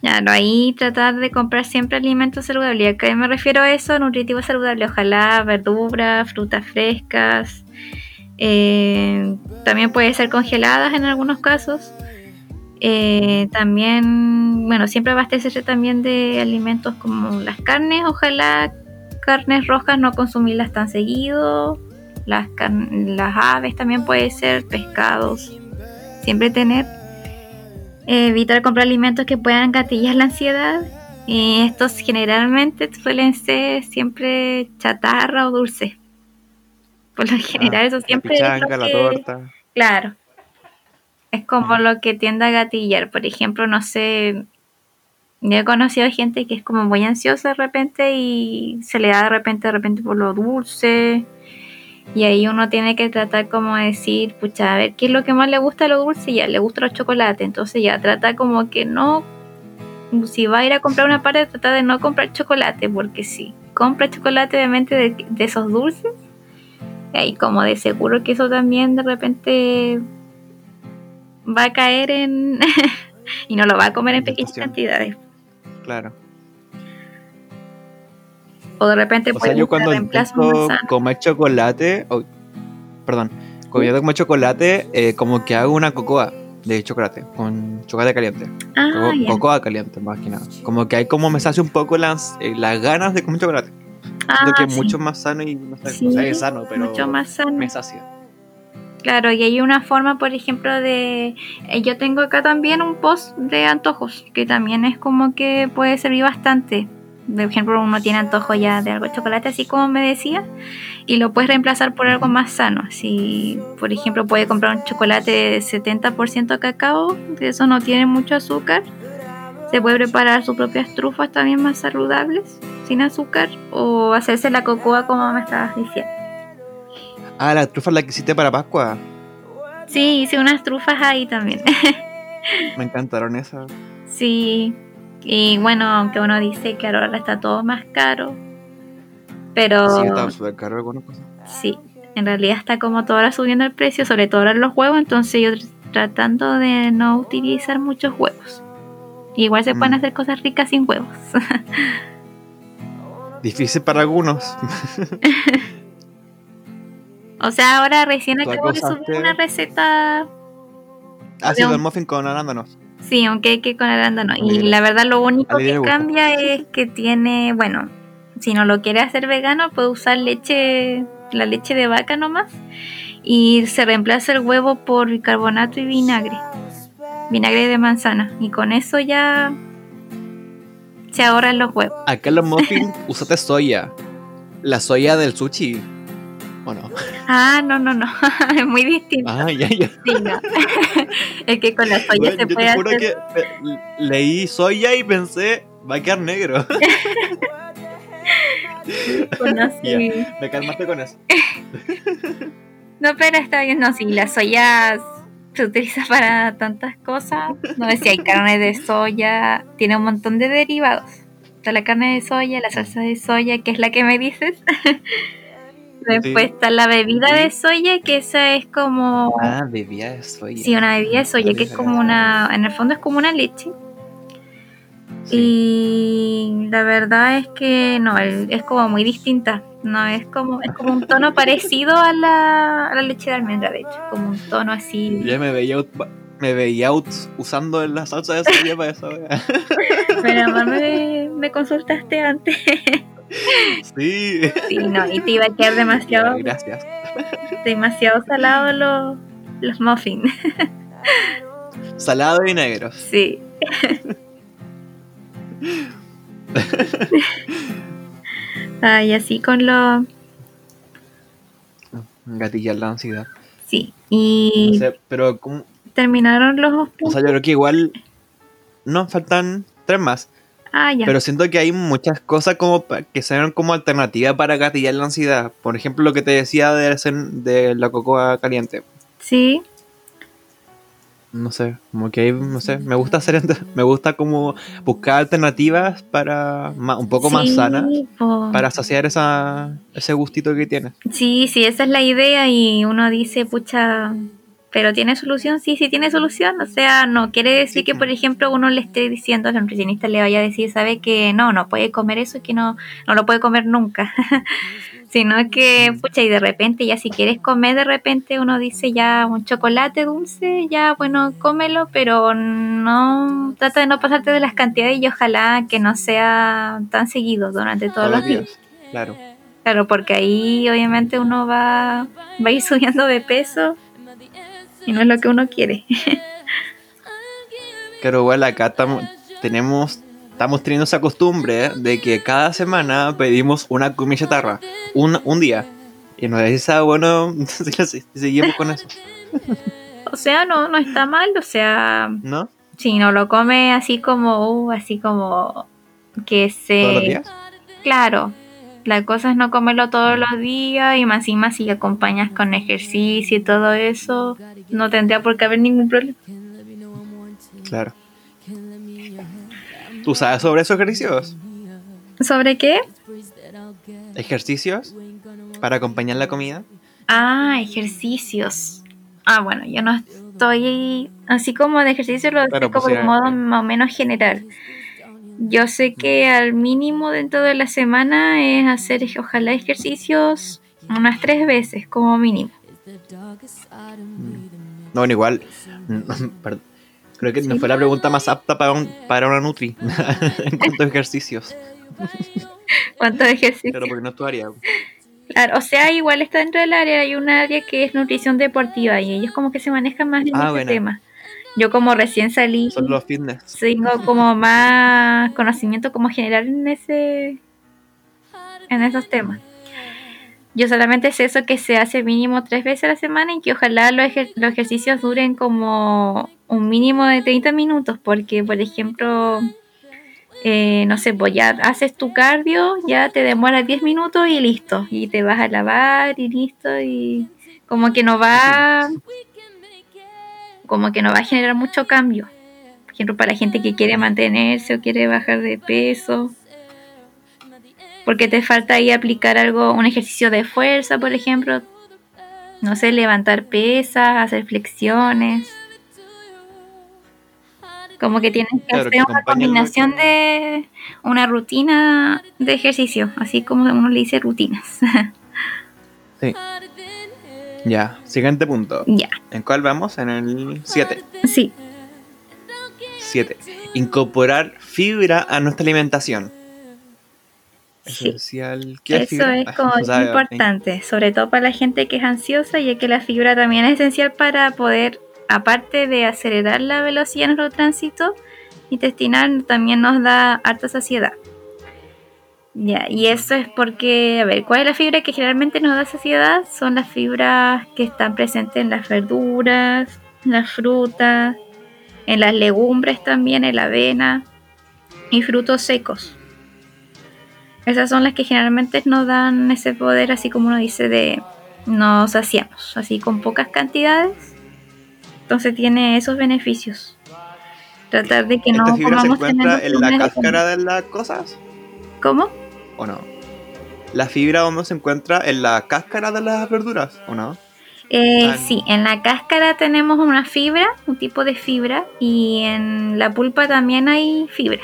Claro, ahí tratar de comprar siempre alimentos saludables. ¿A qué me refiero a eso? Nutritivo saludable. Ojalá verduras, frutas frescas. Eh, también puede ser congeladas en algunos casos. Eh, también, bueno, siempre abastecerse también de alimentos como las carnes. Ojalá carnes rojas no consumirlas tan seguido. Las, las aves también puede ser, pescados. Siempre tener evitar comprar alimentos que puedan gatillar la ansiedad. Y estos generalmente suelen ser siempre chatarra o dulce. Por lo ah, general, eso siempre es la torta. Claro. Es como lo que tiende a gatillar. Por ejemplo, no sé. Yo he conocido gente que es como muy ansiosa de repente y se le da de repente, de repente por lo dulce y ahí uno tiene que tratar como decir, pucha, a ver, ¿qué es lo que más le gusta a lo dulce? Ya, le gusta el chocolate. Entonces ya trata como que no, si va a ir a comprar una parte, trata de no comprar chocolate, porque si compra chocolate obviamente de, esos dulces, ahí como de seguro que eso también de repente va a caer en... y no lo va a comer en pequeñas cantidades. Claro. O de repente o sea, yo cuando intento comer chocolate, perdón, cuando yo como chocolate, eh, como que hago una cocoa de chocolate, con chocolate caliente. Ah, Cocoa caliente, más que nada. Como que hay como me sacia un poco las, eh, las ganas de comer chocolate. Ah, que es mucho más sano y no sé, o sea, es sano, pero mucho más sano. me sacia. Claro, y hay una forma, por ejemplo, de... Eh, yo tengo acá también un post de antojos, que también es como que puede servir bastante por ejemplo, uno tiene antojo ya de algo de chocolate, así como me decía, y lo puedes reemplazar por algo más sano. Si, por ejemplo, puede comprar un chocolate de 70% cacao, que eso no tiene mucho azúcar, se puede preparar sus propias trufas también más saludables, sin azúcar, o hacerse la cocoa como me estabas diciendo. Ah, la trufa la que hiciste para Pascua. Sí, hice unas trufas ahí también. me encantaron esas. Sí, y bueno, aunque uno dice que ahora está todo más caro, pero... Sí, está súper caro algunas cosas. Sí, en realidad está como todo ahora subiendo el precio, sobre todo ahora los huevos, entonces yo tratando de no utilizar muchos huevos. Igual se pueden mm. hacer cosas ricas sin huevos. Difícil para algunos. o sea, ahora recién acabo de subir una receta. Ah, sí, un... muffin con arándanos. Sí, un cake con arándanos. Y la verdad, lo único que cambia es que tiene, bueno, si no lo quiere hacer vegano, puede usar leche, la leche de vaca nomás. Y se reemplaza el huevo por bicarbonato y vinagre vinagre de manzana. Y con eso ya se ahorran los huevos. Acá los muffins usate soya. La soya del sushi. ¿O no? Ah, no, no, no. es muy distinto. Ah, ya, ya. Sí, no. es que con la soya se puede te hacer... que eh, leí soya y pensé, va a quedar negro. bueno, sí. me calmaste con eso. no, pero está bien, no, sí, las soyas se utiliza para tantas cosas. No sé si hay carne de soya, tiene un montón de derivados. Está la carne de soya, la salsa de soya, que es la que me dices. Después está la bebida de soya, que esa es como... Ah, bebida de soya. Sí, una bebida de soya, que es como una... En el fondo es como una leche. Y la verdad es que no, es como muy distinta. No, es como, es como un tono parecido a la, a la leche de almendra, de hecho, como un tono así. Ya me veía me veía usando la salsa de soya para eso. Pero me, me consultaste antes. Sí. Sí, no, y te iba a quedar demasiado. Gracias. Demasiado salado los, los muffins. Salado y negro. Sí. Ah, y así con lo... Gatillar la ansiedad. Sí, y... pero ¿cómo? Terminaron los... O sea, yo creo que igual nos faltan tres más. Ah, ya. Pero siento que hay muchas cosas como que sean como alternativa para gatillar la ansiedad. Por ejemplo, lo que te decía de, de la cocoa caliente. Sí no sé, como que no sé, me gusta hacer, me gusta como buscar alternativas para un poco más sana para saciar esa, ese gustito que tiene. Sí, sí, esa es la idea y uno dice, pucha, pero tiene solución, sí, sí tiene solución, o sea, no quiere decir que por ejemplo uno le esté diciendo al nutricionista le vaya a decir, sabe que no, no puede comer eso, que no, no lo puede comer nunca. sino que, pucha, y de repente ya si quieres comer, de repente uno dice ya un chocolate dulce, ya bueno, cómelo, pero no, trata de no pasarte de las cantidades y ojalá que no sea tan seguido durante todos los días. Claro. Claro, porque ahí obviamente uno va, va a ir subiendo de peso y no es lo que uno quiere. Pero bueno, acá tenemos estamos teniendo esa costumbre de que cada semana pedimos una comida chatarra, un, un día. Y nos dice, ah, bueno, seguimos con eso. O sea, no, no está mal, o sea... ¿No? Si no lo come así como, uh, así como que se... ¿Todos los días? Claro, la cosa es no comerlo todos los días y más y más si acompañas con ejercicio y todo eso, no tendría por qué haber ningún problema. Claro. ¿Tú sabes sobre esos ejercicios? ¿Sobre qué? ¿Ejercicios? ¿Para acompañar la comida? Ah, ejercicios. Ah, bueno, yo no estoy así como de ejercicio, lo digo como de modo más o menos general. Yo sé que al mínimo dentro de la semana es hacer ojalá ejercicios unas tres veces como mínimo. No, bueno, igual, Creo que no fue la pregunta más apta para, un, para una Nutri en cuanto a ejercicios. ¿Cuántos ejercicios? Pero porque no es tu área. Claro, o sea, igual está dentro del área, hay un área que es nutrición deportiva y ellos como que se manejan más en ah, ese tema. Yo como recién salí, Son los fitness. tengo como más conocimiento como general en ese en esos temas. Yo solamente sé eso que se hace mínimo tres veces a la semana y que ojalá los, los ejercicios duren como un mínimo de 30 minutos, porque por ejemplo, eh, no sé, pues ya haces tu cardio, ya te demora 10 minutos y listo, y te vas a lavar y listo, y como que no va, como que no va a generar mucho cambio. Por ejemplo, para la gente que quiere mantenerse o quiere bajar de peso porque te falta ahí aplicar algo, un ejercicio de fuerza, por ejemplo, no sé, levantar pesas, hacer flexiones. Como que tienes que hacer una combinación de una rutina de ejercicio, así como uno le dice rutinas. sí. Ya, siguiente punto. Ya. ¿En cuál vamos? En el 7. Sí. 7. Incorporar fibra a nuestra alimentación. Esencial. ¿Qué Eso es como importante, sobre todo para la gente que es ansiosa, ya que la fibra también es esencial para poder, aparte de acelerar la velocidad en nuestro tránsito intestinal, también nos da harta saciedad. Ya, y eso es porque, a ver, ¿cuál es la fibra que generalmente nos da saciedad? Son las fibras que están presentes en las verduras, en las frutas, en las legumbres también, en la avena y frutos secos. Esas son las que generalmente nos dan ese poder, así como uno dice, de nos saciamos, así con pocas cantidades. Entonces tiene esos beneficios. Tratar de que no fibra se encuentra en la cáscara de las cosas? ¿Cómo? ¿O no? ¿La fibra dónde se encuentra? ¿En la cáscara de las verduras? ¿O no? Eh, sí, en la cáscara tenemos una fibra, un tipo de fibra, y en la pulpa también hay fibra.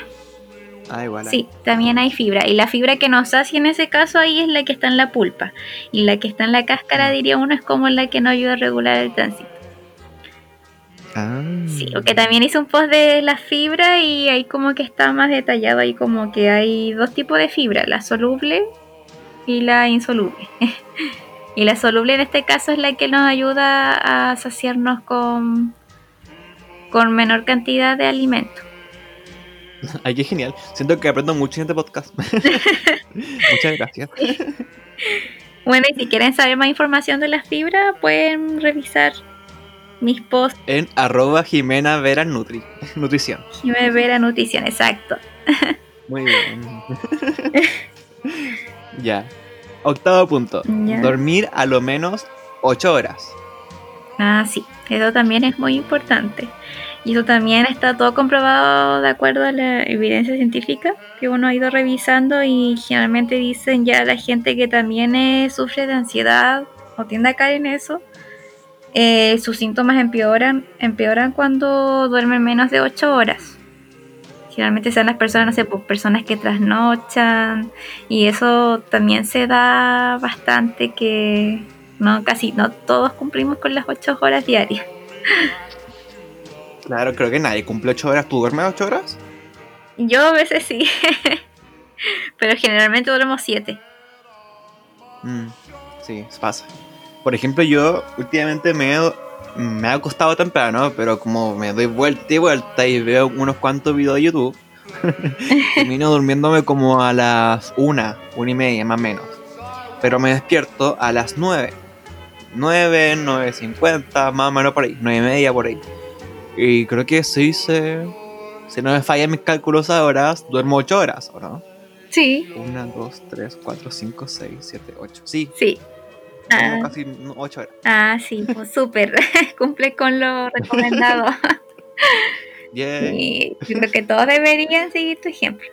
Ah, igual. Sí, también hay fibra. Y la fibra que nos hace en ese caso ahí es la que está en la pulpa. Y la que está en la cáscara, mm. diría uno, es como la que nos ayuda a regular el tránsito. Ah. Sí, porque también hice un post de la fibra y ahí como que está más detallado. Ahí como que hay dos tipos de fibra, la soluble y la insoluble. y la soluble en este caso es la que nos ayuda a saciarnos con, con menor cantidad de alimento. Ay, qué genial. Siento que aprendo mucho en este podcast. Muchas gracias. Bueno, y si quieren saber más información de las fibras, pueden revisar mis posts. En arroba Jimena Vera Nutri, Nutrición. Jimena Vera Nutrición, exacto. Muy bien. ya. Octavo punto. Dormir a lo menos 8 horas. Ah, sí. Eso también es muy importante. Y eso también está todo comprobado de acuerdo a la evidencia científica que uno ha ido revisando y generalmente dicen ya la gente que también sufre de ansiedad o tiende a caer en eso, eh, sus síntomas empeoran, empeoran cuando duermen menos de 8 horas. Generalmente sean las personas, no sé, pues, personas que trasnochan y eso también se da bastante que no casi no todos cumplimos con las 8 horas diarias. Claro, creo que nadie cumple 8 horas. ¿Tú duermes 8 horas? Yo a veces sí. Pero generalmente duermo 7. Mm, sí, pasa. Por ejemplo, yo últimamente me he, me ha acostado temprano, pero como me doy vuelta y vuelta y veo unos cuantos videos de YouTube, termino durmiéndome como a las 1, 1 y media más o menos. Pero me despierto a las 9. 9, 9.50, más o menos por ahí, 9 y media por ahí. Y creo que si se, si no me fallan mis cálculos ahora, duermo 8 horas, ¿o no? Sí. 1, 2, 3, 4, 5, 6, 7, 8. Sí. Sí. Ah. Casi 8 horas. Ah, sí, pues súper. Cumple con lo recomendado. Yeah. Y creo que todos deberían seguir tu ejemplo.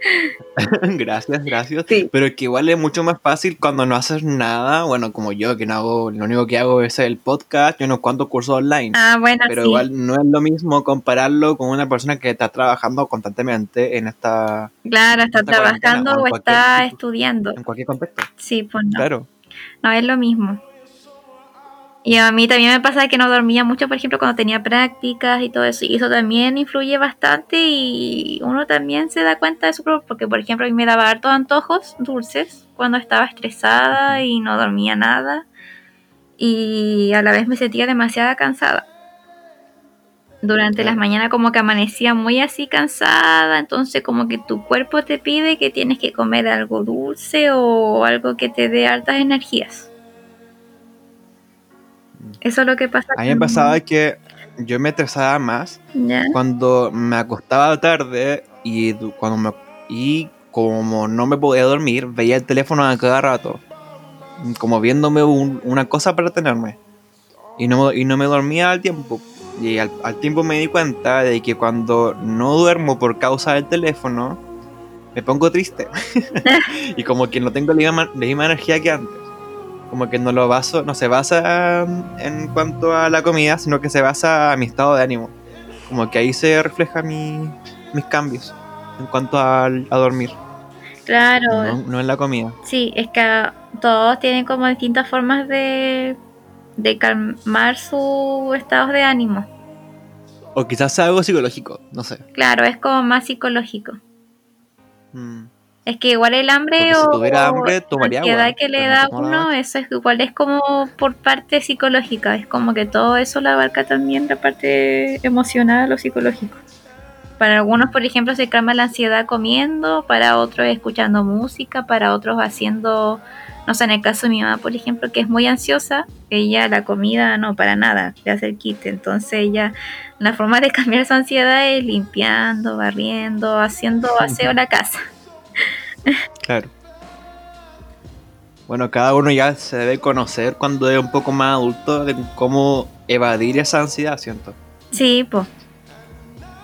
gracias, gracias. Pero que igual es mucho más fácil cuando no haces nada. Bueno, como yo, que no hago, lo único que hago es el podcast y unos cuantos cursos online. Ah, bueno, Pero igual no es lo mismo compararlo con una persona que está trabajando constantemente en esta. Claro, está trabajando o, está estudiando. En cualquier contexto. Sí, pues no. Claro. No es lo mismo. Y a mí también me pasa que no dormía mucho, por ejemplo, cuando tenía prácticas y todo eso. Y eso también influye bastante y uno también se da cuenta de eso. Porque, por ejemplo, a mí me daba hartos antojos dulces cuando estaba estresada y no dormía nada. Y a la vez me sentía demasiado cansada. Durante las mañanas como que amanecía muy así cansada, entonces como que tu cuerpo te pide que tienes que comer algo dulce o algo que te dé altas energías. Eso es lo que pasa. A mí me pasaba que yo me estresaba más cuando me acostaba tarde y cuando me, y como no me podía dormir, veía el teléfono a cada rato, como viéndome una cosa para tenerme. Y no, y no me dormía al tiempo. Y al, tiempo me di cuenta de que cuando no duermo por causa del teléfono, me pongo triste. y como que no tengo la misma energía que antes como que no lo baso, no se basa en cuanto a la comida, sino que se basa a mi estado de ánimo. Como que ahí se refleja mi, mis cambios en cuanto a, a dormir. Claro. No, en la comida. Sí, es que todos tienen como distintas formas de, de calmar sus estados de ánimo. O quizás sea algo psicológico, no sé. Claro, es como más psicológico. Mm. Es que igual el hambre o, la ansiedad que le da a uno, eso es igual es como por parte psicológica, es como que todo eso lo abarca también la parte emocional o psicológico. Para algunos, por ejemplo, se calma la ansiedad comiendo, para otros escuchando música, para otros haciendo, no sé, en el caso de mi mamá, por ejemplo, que es muy ansiosa, ella la comida no, para nada, le hace el kit. Entonces ella, la forma de cambiar su ansiedad es limpiando, barriendo, haciendo aseo la casa. Claro. Bueno, cada uno ya se debe conocer cuando es un poco más adulto de cómo evadir esa ansiedad, ¿cierto? Sí, pues.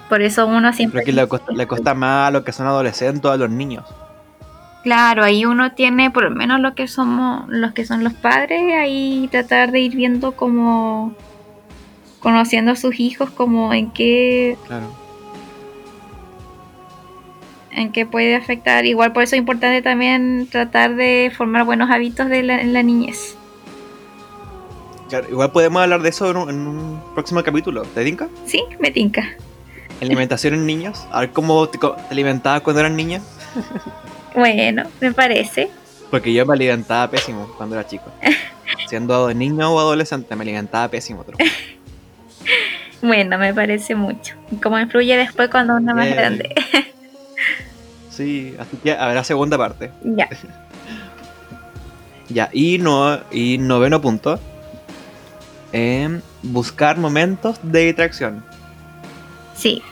Por eso uno siempre... Creo que le cuesta, le cuesta más a los que son adolescentes o a los niños. Claro, ahí uno tiene, por lo menos lo que somos, los que son los padres, ahí tratar de ir viendo como conociendo a sus hijos como en qué claro en qué puede afectar. Igual por eso es importante también tratar de formar buenos hábitos de la, en la niñez. igual podemos hablar de eso en un, próximo capítulo. ¿Te tinca? Sí, me tinca. ¿Alimentación en niños? A ver cómo te, alimentabas cuando eras niña. bueno, me parece. Porque yo me alimentaba pésimo cuando era chico. Siendo niño o adolescente, me alimentaba pésimo. bueno, me parece mucho. ¿Cómo influye después cuando uno es más grande? Sí, así que habrá segunda parte. Ya. ya, y, no, y noveno punto. Eh, buscar momentos de distracción. Sí,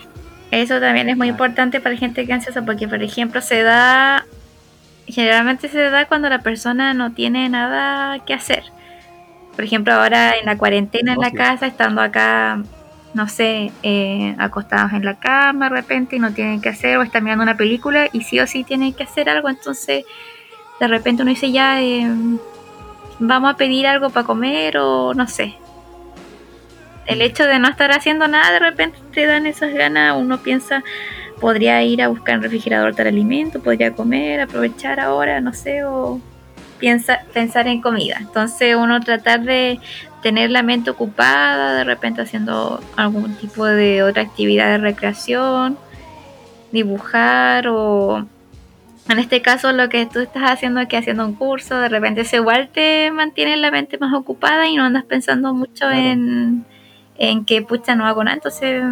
eso también es muy importante para gente que ansiosa porque, por ejemplo, se da, generalmente se da cuando la persona no tiene nada que hacer. Por ejemplo, ahora en la cuarentena en la casa, estando acá no sé, eh, acostados en la cama de repente y no tienen que hacer, o están mirando una película y sí o sí tienen que hacer algo, entonces de repente uno dice ya, eh, vamos a pedir algo para comer o no sé. El mm. hecho de no estar haciendo nada, de repente te dan esas ganas, uno piensa, podría ir a buscar un refrigerador tal alimento, podría comer, aprovechar ahora, no sé, o piensa, pensar en comida. Entonces uno tratar de tener la mente ocupada, de repente haciendo algún tipo de otra actividad de recreación, dibujar o en este caso lo que tú estás haciendo es que haciendo un curso, de repente ese igual te mantiene la mente más ocupada y no andas pensando mucho en, en que pucha no hago nada, entonces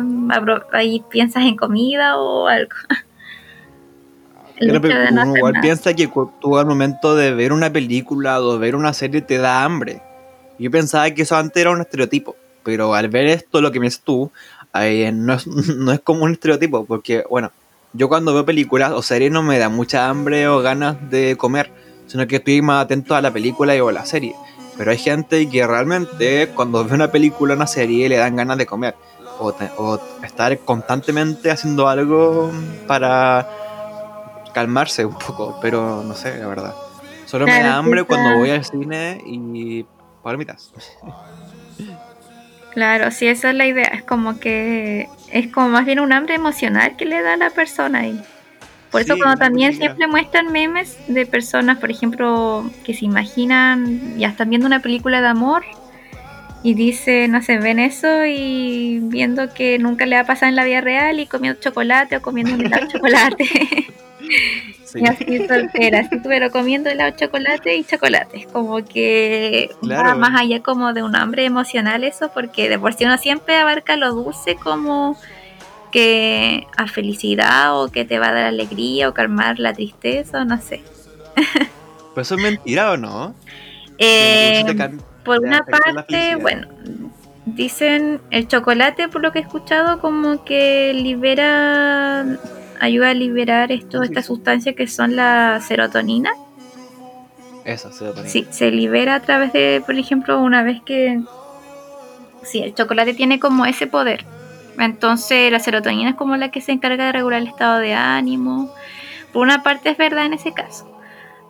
ahí piensas en comida o algo. uno igual piensa que tú al momento de ver una película o ver una serie te da hambre. Yo pensaba que eso antes era un estereotipo, pero al ver esto, lo que me dices tú, eh, no, es, no es como un estereotipo, porque, bueno, yo cuando veo películas o series no me da mucha hambre o ganas de comer, sino que estoy más atento a la película y o a la serie. Pero hay gente que realmente cuando ve una película o una serie le dan ganas de comer. O, o estar constantemente haciendo algo para calmarse un poco, pero no sé, la verdad. Solo me da hambre cuando voy al cine y palomitas. Claro, sí, esa es la idea. Es como que es como más bien un hambre emocional que le da a la persona. Y por eso cuando también siempre muestran memes de personas, por ejemplo, que se imaginan, ya están viendo una película de amor y dicen, no sé, ven eso y viendo que nunca le va a pasar en la vida real y comiendo chocolate o comiendo un chocolate. Y así soltera, así, pero comiendo helado chocolate y chocolate. Como que va más allá como de un hambre emocional eso, porque de por sí uno siempre abarca lo dulce como que a felicidad o que te va a dar alegría o calmar la tristeza, no sé. Pues eso es mentira o no? Eh, por una parte, bueno, dicen el chocolate, por lo que he escuchado, como que libera, ayuda a liberar esto, esta sustancia que son la serotonina. Esa, serotonina. Sí, se libera a través de, por ejemplo, una vez que... Sí, el chocolate tiene como ese poder. Entonces la serotonina es como la que se encarga de regular el estado de ánimo. Por una parte es verdad en ese caso.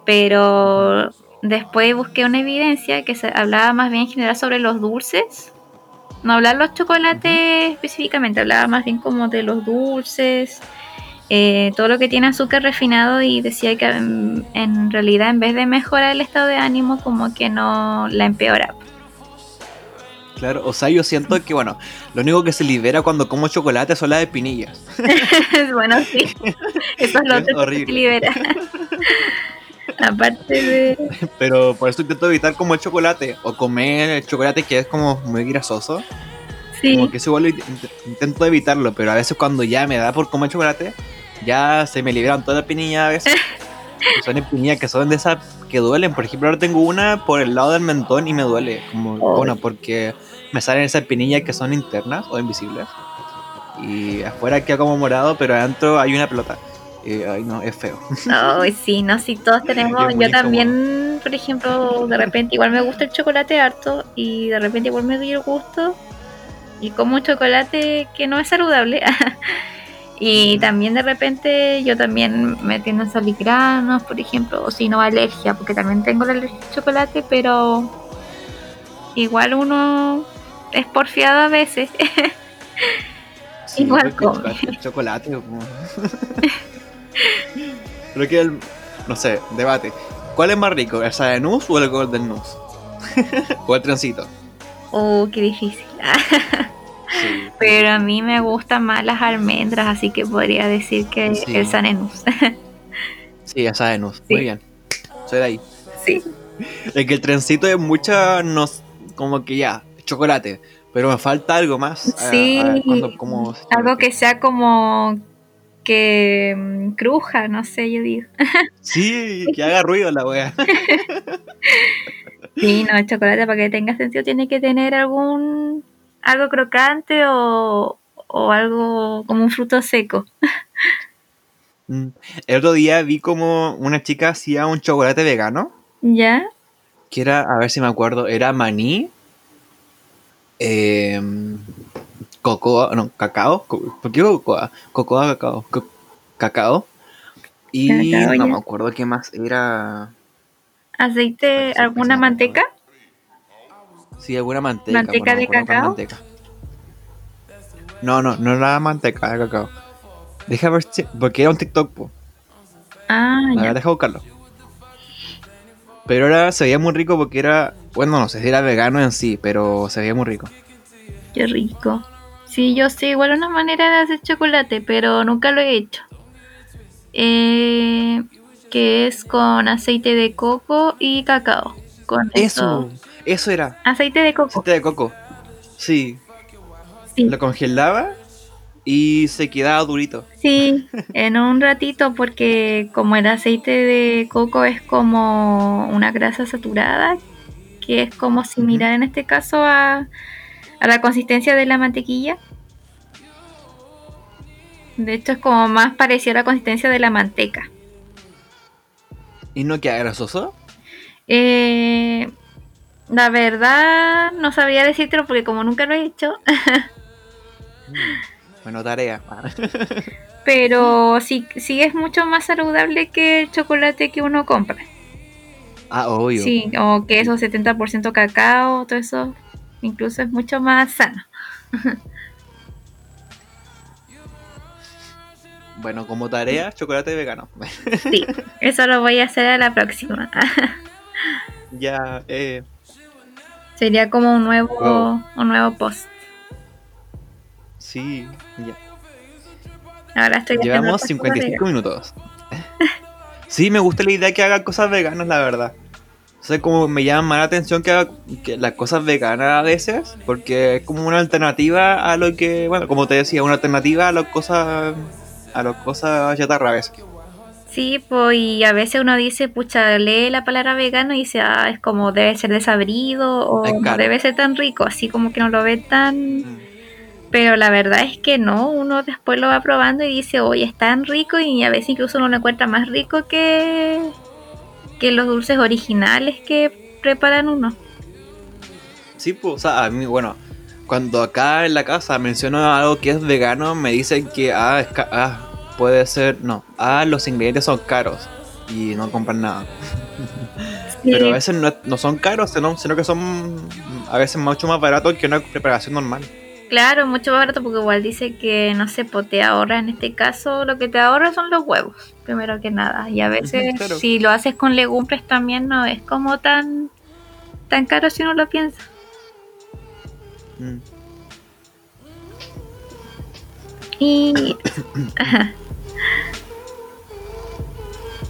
Pero después busqué una evidencia que se hablaba más bien en general sobre los dulces. No hablar los chocolates específicamente, hablaba más bien como de los dulces, eh, todo lo que tiene azúcar refinado y decía que en, en, realidad en vez de mejorar el estado de ánimo como que no la empeora. Claro, o sea, yo siento que, bueno, lo único que se libera cuando como chocolate son las espinillas. bueno, sí, eso es lo es que se libera. Aparte de. Pero por eso intento evitar como el chocolate. O comer el chocolate que es como muy grasoso. Sí. Como que eso igual intento evitarlo. Pero a veces cuando ya me da por comer chocolate, ya se me liberan todas las espinillas a veces. son espinillas que son de esas que duelen. Por ejemplo, ahora tengo una por el lado del mentón y me duele. Como, bueno, porque me salen esas espinillas que son internas o invisibles. Y afuera queda como morado, pero adentro hay una pelota. Ay, no, es feo. Ay, sí, no, sí, todos tenemos. Yo también, por ejemplo, de repente igual me gusta el chocolate harto y de repente igual me doy el gusto y como un chocolate que no es saludable. y también de repente yo también me tiendo saligranos, por ejemplo, o si no alergia, porque también tengo la alergia al chocolate, pero igual uno es porfiado a veces. igual come. Chocolate, Creo que el. No sé, debate. ¿Cuál es más rico, el Sadenus o el Golden Nuts? o el trencito. Oh, qué difícil. Pero a mí me gustan más las almendras, así que podría decir que el Sanenus. sí, el Sanenus. Muy bien. Soy de ahí. Sí. Es que el trencito es mucha. No, como que ya, chocolate. Pero me falta algo más. Sí. como, algo que sea como que mm, cruja, no sé, yo digo. Sí, que haga ruido la wea. Sí, no, el chocolate para que tenga sentido tiene que tener algún algo crocante o, o algo como un fruto seco. Mm. El otro día vi como una chica hacía un chocolate vegano. ¿Ya? Que era, a ver si me acuerdo, era maní, eh, cocoa, no, cacao, ¿por qué cocoa? Cocoa, cacao, cacao. Y no me acuerdo qué más era. ¿Aceite, alguna manteca? Sí, alguna manteca. ¿Manteca de cacao? No, no, no era manteca de cacao. Deja ver si, porque era un TikTok, po. Ah, ya. Deja buscarlo. Pero ahora se veía muy rico porque era, bueno, no sé si era vegano en sí, pero se veía muy rico. Qué rico. Sí, yo sé igual una manera de hacer chocolate, pero nunca lo he hecho. Eh, que es con aceite de coco y cacao. Con eso, eso, era. Aceite de coco. Aceite de coco. Sí. sí. Lo congelaba y se quedaba durito. Sí, en un ratito porque como el aceite de coco es como una grasa saturada, que es como similar en este caso a a la consistencia de la mantequilla. De hecho es como más parecido a la consistencia de la manteca. ¿Y no queda grasoso? Eh, la verdad no sabía decírtelo porque como nunca lo he hecho. bueno, tarea. Pero sí, sí es mucho más saludable que el chocolate que uno compra. Ah, obvio. Sí, o que eso 70% cacao, todo eso incluso es mucho más sano. Bueno, como tarea, chocolate vegano. Sí, eso lo voy a hacer a la próxima. Ya, eh. Sería como un nuevo, un nuevo post. Sí, ya. Ahora estoy Llevamos 55 minutos. sí, me gusta la idea que haga cosas veganas, la verdad. O sea, como me llama más la atención que, que, las cosas veganas a veces, porque es como una alternativa a lo que, bueno, como te decía, una alternativa a las cosas, a las cosas chatarra a veces. Sí, pues y a veces uno dice, pucha, lee la palabra vegano y dice, ah, es como debe ser desabrido o no debe ser tan rico, así como que no lo ve tan... Pero la verdad es que no, uno después lo va probando y dice, oye, es tan rico y a veces incluso uno lo encuentra más rico que, que los dulces originales que preparan uno. Sí, pues, o sea, a mí, bueno, cuando acá en la casa menciono algo que es vegano, me dicen que, ah, es ca- ah, puede ser, no, ah, los ingredientes son caros y no compran nada. Sí, Pero a veces no, no son caros, sino, sino que son a veces mucho más baratos que una preparación normal. Claro, mucho más barato porque igual dice que, no sé, pues te ahorra en este caso, lo que te ahorra son los huevos, primero que nada. Y a veces claro. si lo haces con legumbres también no es como tan, tan caro si uno lo piensa. Mm. Y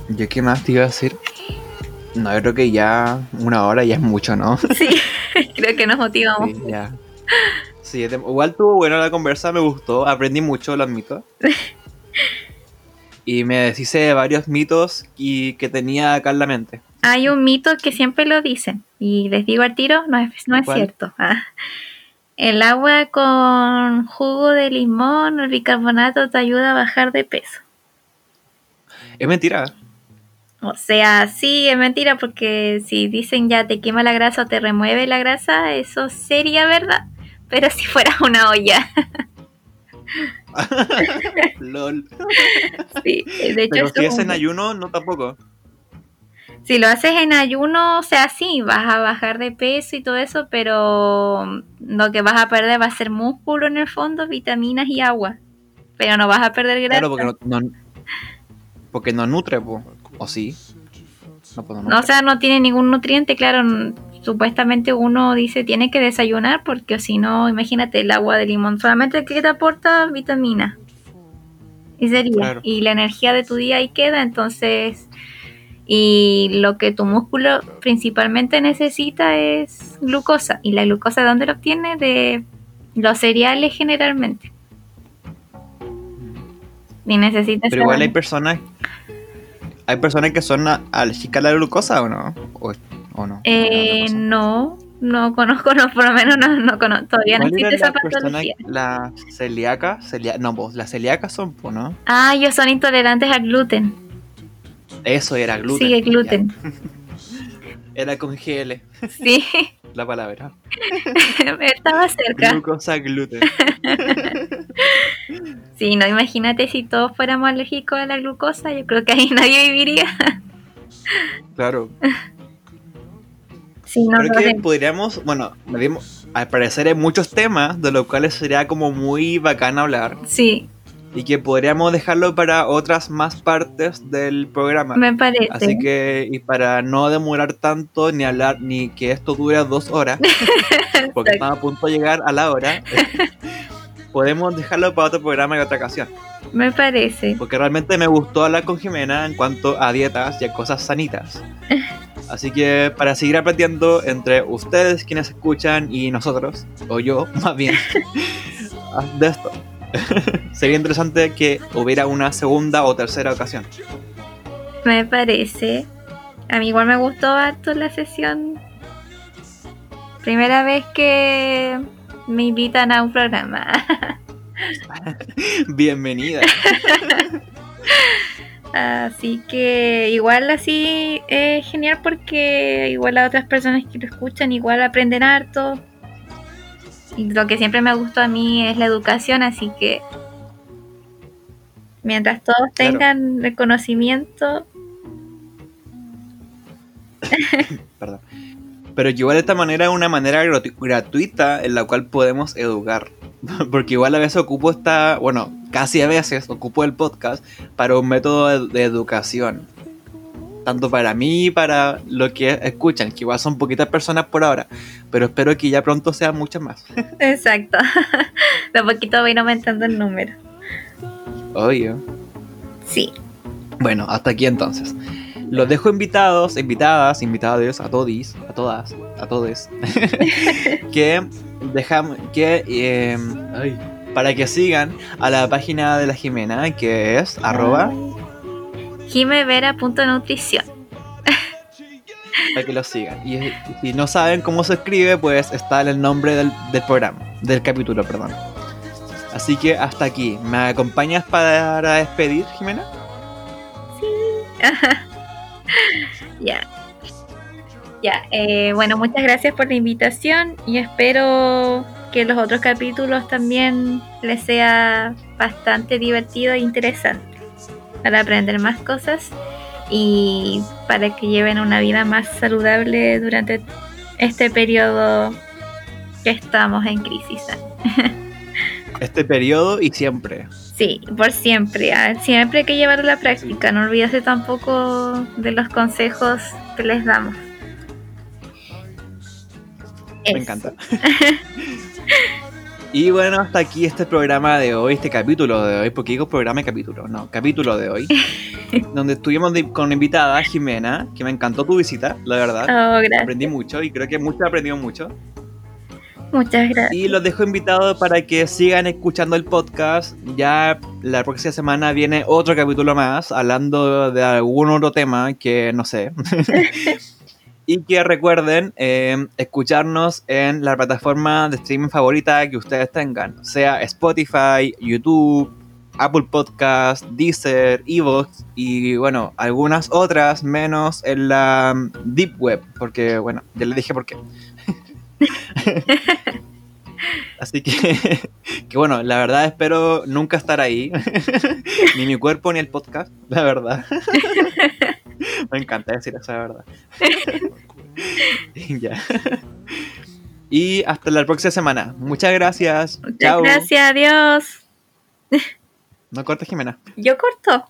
¿Yo qué más te iba a decir? No, yo creo que ya una hora ya es mucho, ¿no? sí, creo que nos motivamos. Sí, ya. Sí, igual tuvo buena la conversa, me gustó, aprendí mucho, lo admito. Y me deshice de varios mitos y que tenía acá en la mente. Hay un mito que siempre lo dicen y les digo al tiro, no es, no es cierto. Ah. El agua con jugo de limón o bicarbonato te ayuda a bajar de peso. Es mentira. O sea, sí, es mentira porque si dicen ya te quema la grasa o te remueve la grasa, eso sería verdad. Pero si fuera una olla. LOL. sí, de hecho, Pero si es es un- en ayuno, no tampoco. si lo haces en ayuno, o sea, sí, vas a bajar de peso y todo eso, pero lo que vas a perder va a ser músculo en el fondo, vitaminas y agua. Pero no vas a perder grasa. Claro, porque no, no- porque no nutre, po. ¿o sí? No, pues no No, o sea, no tiene ningún nutriente, claro. Supuestamente uno dice tiene que desayunar porque si no, imagínate el agua de limón, solamente que te aporta vitamina. Y sería. Claro. Y la energía de tu día ahí queda, entonces. Y lo que tu músculo principalmente necesita es glucosa. ¿Y la glucosa de dónde lo obtiene? De los cereales generalmente. Y necesitas. Pero igual hay personas. Hay personas que son a- alérgicas a la glucosa o no? ¿O, o no? Eh, No, no, no conozco, no, por lo menos no, no conozco, todavía no ¿Cuál era existe esa patología. la celíaca? Celia- no, vos, las celíacas son, po, ¿no? Ah, ellos son intolerantes al gluten. Eso era gluten. Sí, el gluten. Era con GL, Sí, la palabra. estaba cerca. Glucosa gluten. Sí, no, imagínate si todos fuéramos alérgicos a la glucosa, yo creo que ahí nadie viviría. Claro. Sí, no, no que podríamos, bueno, al parecer hay muchos temas de los cuales sería como muy bacán hablar sí, y que podríamos dejarlo para otras más partes del programa. me parece. Así que, y para no demorar tanto ni hablar, ni que esto dure dos horas, porque estamos a punto de llegar a la hora, podemos dejarlo para otro programa y otra ocasión. Me parece. Porque realmente me gustó hablar con Jimena en cuanto a dietas y a cosas sanitas. Así que para seguir aprendiendo entre ustedes quienes escuchan y nosotros, o yo más bien, de esto, sería interesante que hubiera una segunda o tercera ocasión. Me parece. A mí igual me gustó harto la sesión. Primera vez que me invitan a un programa. Bienvenida. Así que igual así es genial porque igual a otras personas que lo escuchan igual aprenden harto. Y lo que siempre me gustó a mí es la educación, así que mientras todos Claro. tengan el conocimiento, Perdón. Pero que igual de esta manera es una manera gratu- gratuita en la cual podemos educar. Porque igual a veces ocupo esta, bueno, casi a veces ocupo el podcast para un método de, de educación. Tanto para mí y para lo que escuchan, que igual son poquitas personas por ahora. Pero espero que ya pronto sean muchas más. exacto. De poquito va a ir aumentando el número. Obvio. Sí, Bueno, hasta aquí entonces. Los dejo invitados, invitadas, invitados, a todis, a todas, a todes. que dejamos, que eh, ay, para que sigan a la página de la Jimena, que es arroba jimevera.nutrición. Para que lo sigan. Y si no saben cómo se escribe, pues está en el nombre del, del programa, del capítulo, perdón. Así que hasta aquí. ¿Me acompañas para despedir, Jimena? Sí. ya. Ya, eh, bueno, muchas gracias por la invitación y espero que los otros capítulos también les sea bastante divertido e interesante para aprender más cosas y para que lleven una vida más saludable durante este periodo que estamos en crisis. Este periodo y siempre. Sí, por siempre. Siempre hay que llevarlo a la práctica. No olvides tampoco de los consejos que les damos. Me encanta. y bueno, hasta aquí este programa de hoy, este capítulo de hoy, porque digo programa y capítulo, no, capítulo de hoy, donde estuvimos con invitada Jimena, que me encantó tu visita, la verdad. Oh, gracias. Aprendí mucho y creo que muchos aprendieron mucho. Muchas gracias. Y los dejo invitados para que sigan escuchando el podcast. Ya la próxima semana viene otro capítulo más, hablando de algún otro tema que no sé. y que recuerden eh, escucharnos en la plataforma de streaming favorita que ustedes tengan, sea Spotify, YouTube, Apple Podcast, Deezer, Evox y bueno, algunas otras menos en la Deep Web, porque bueno, ya les dije por qué. Así que, que bueno, la verdad espero nunca estar ahí, ni mi cuerpo ni el podcast, la verdad. Me encanta decir esa verdad. ya. Y hasta la próxima semana. Muchas gracias. Muchas gracias, adiós. No cortes, Jimena. Yo corto.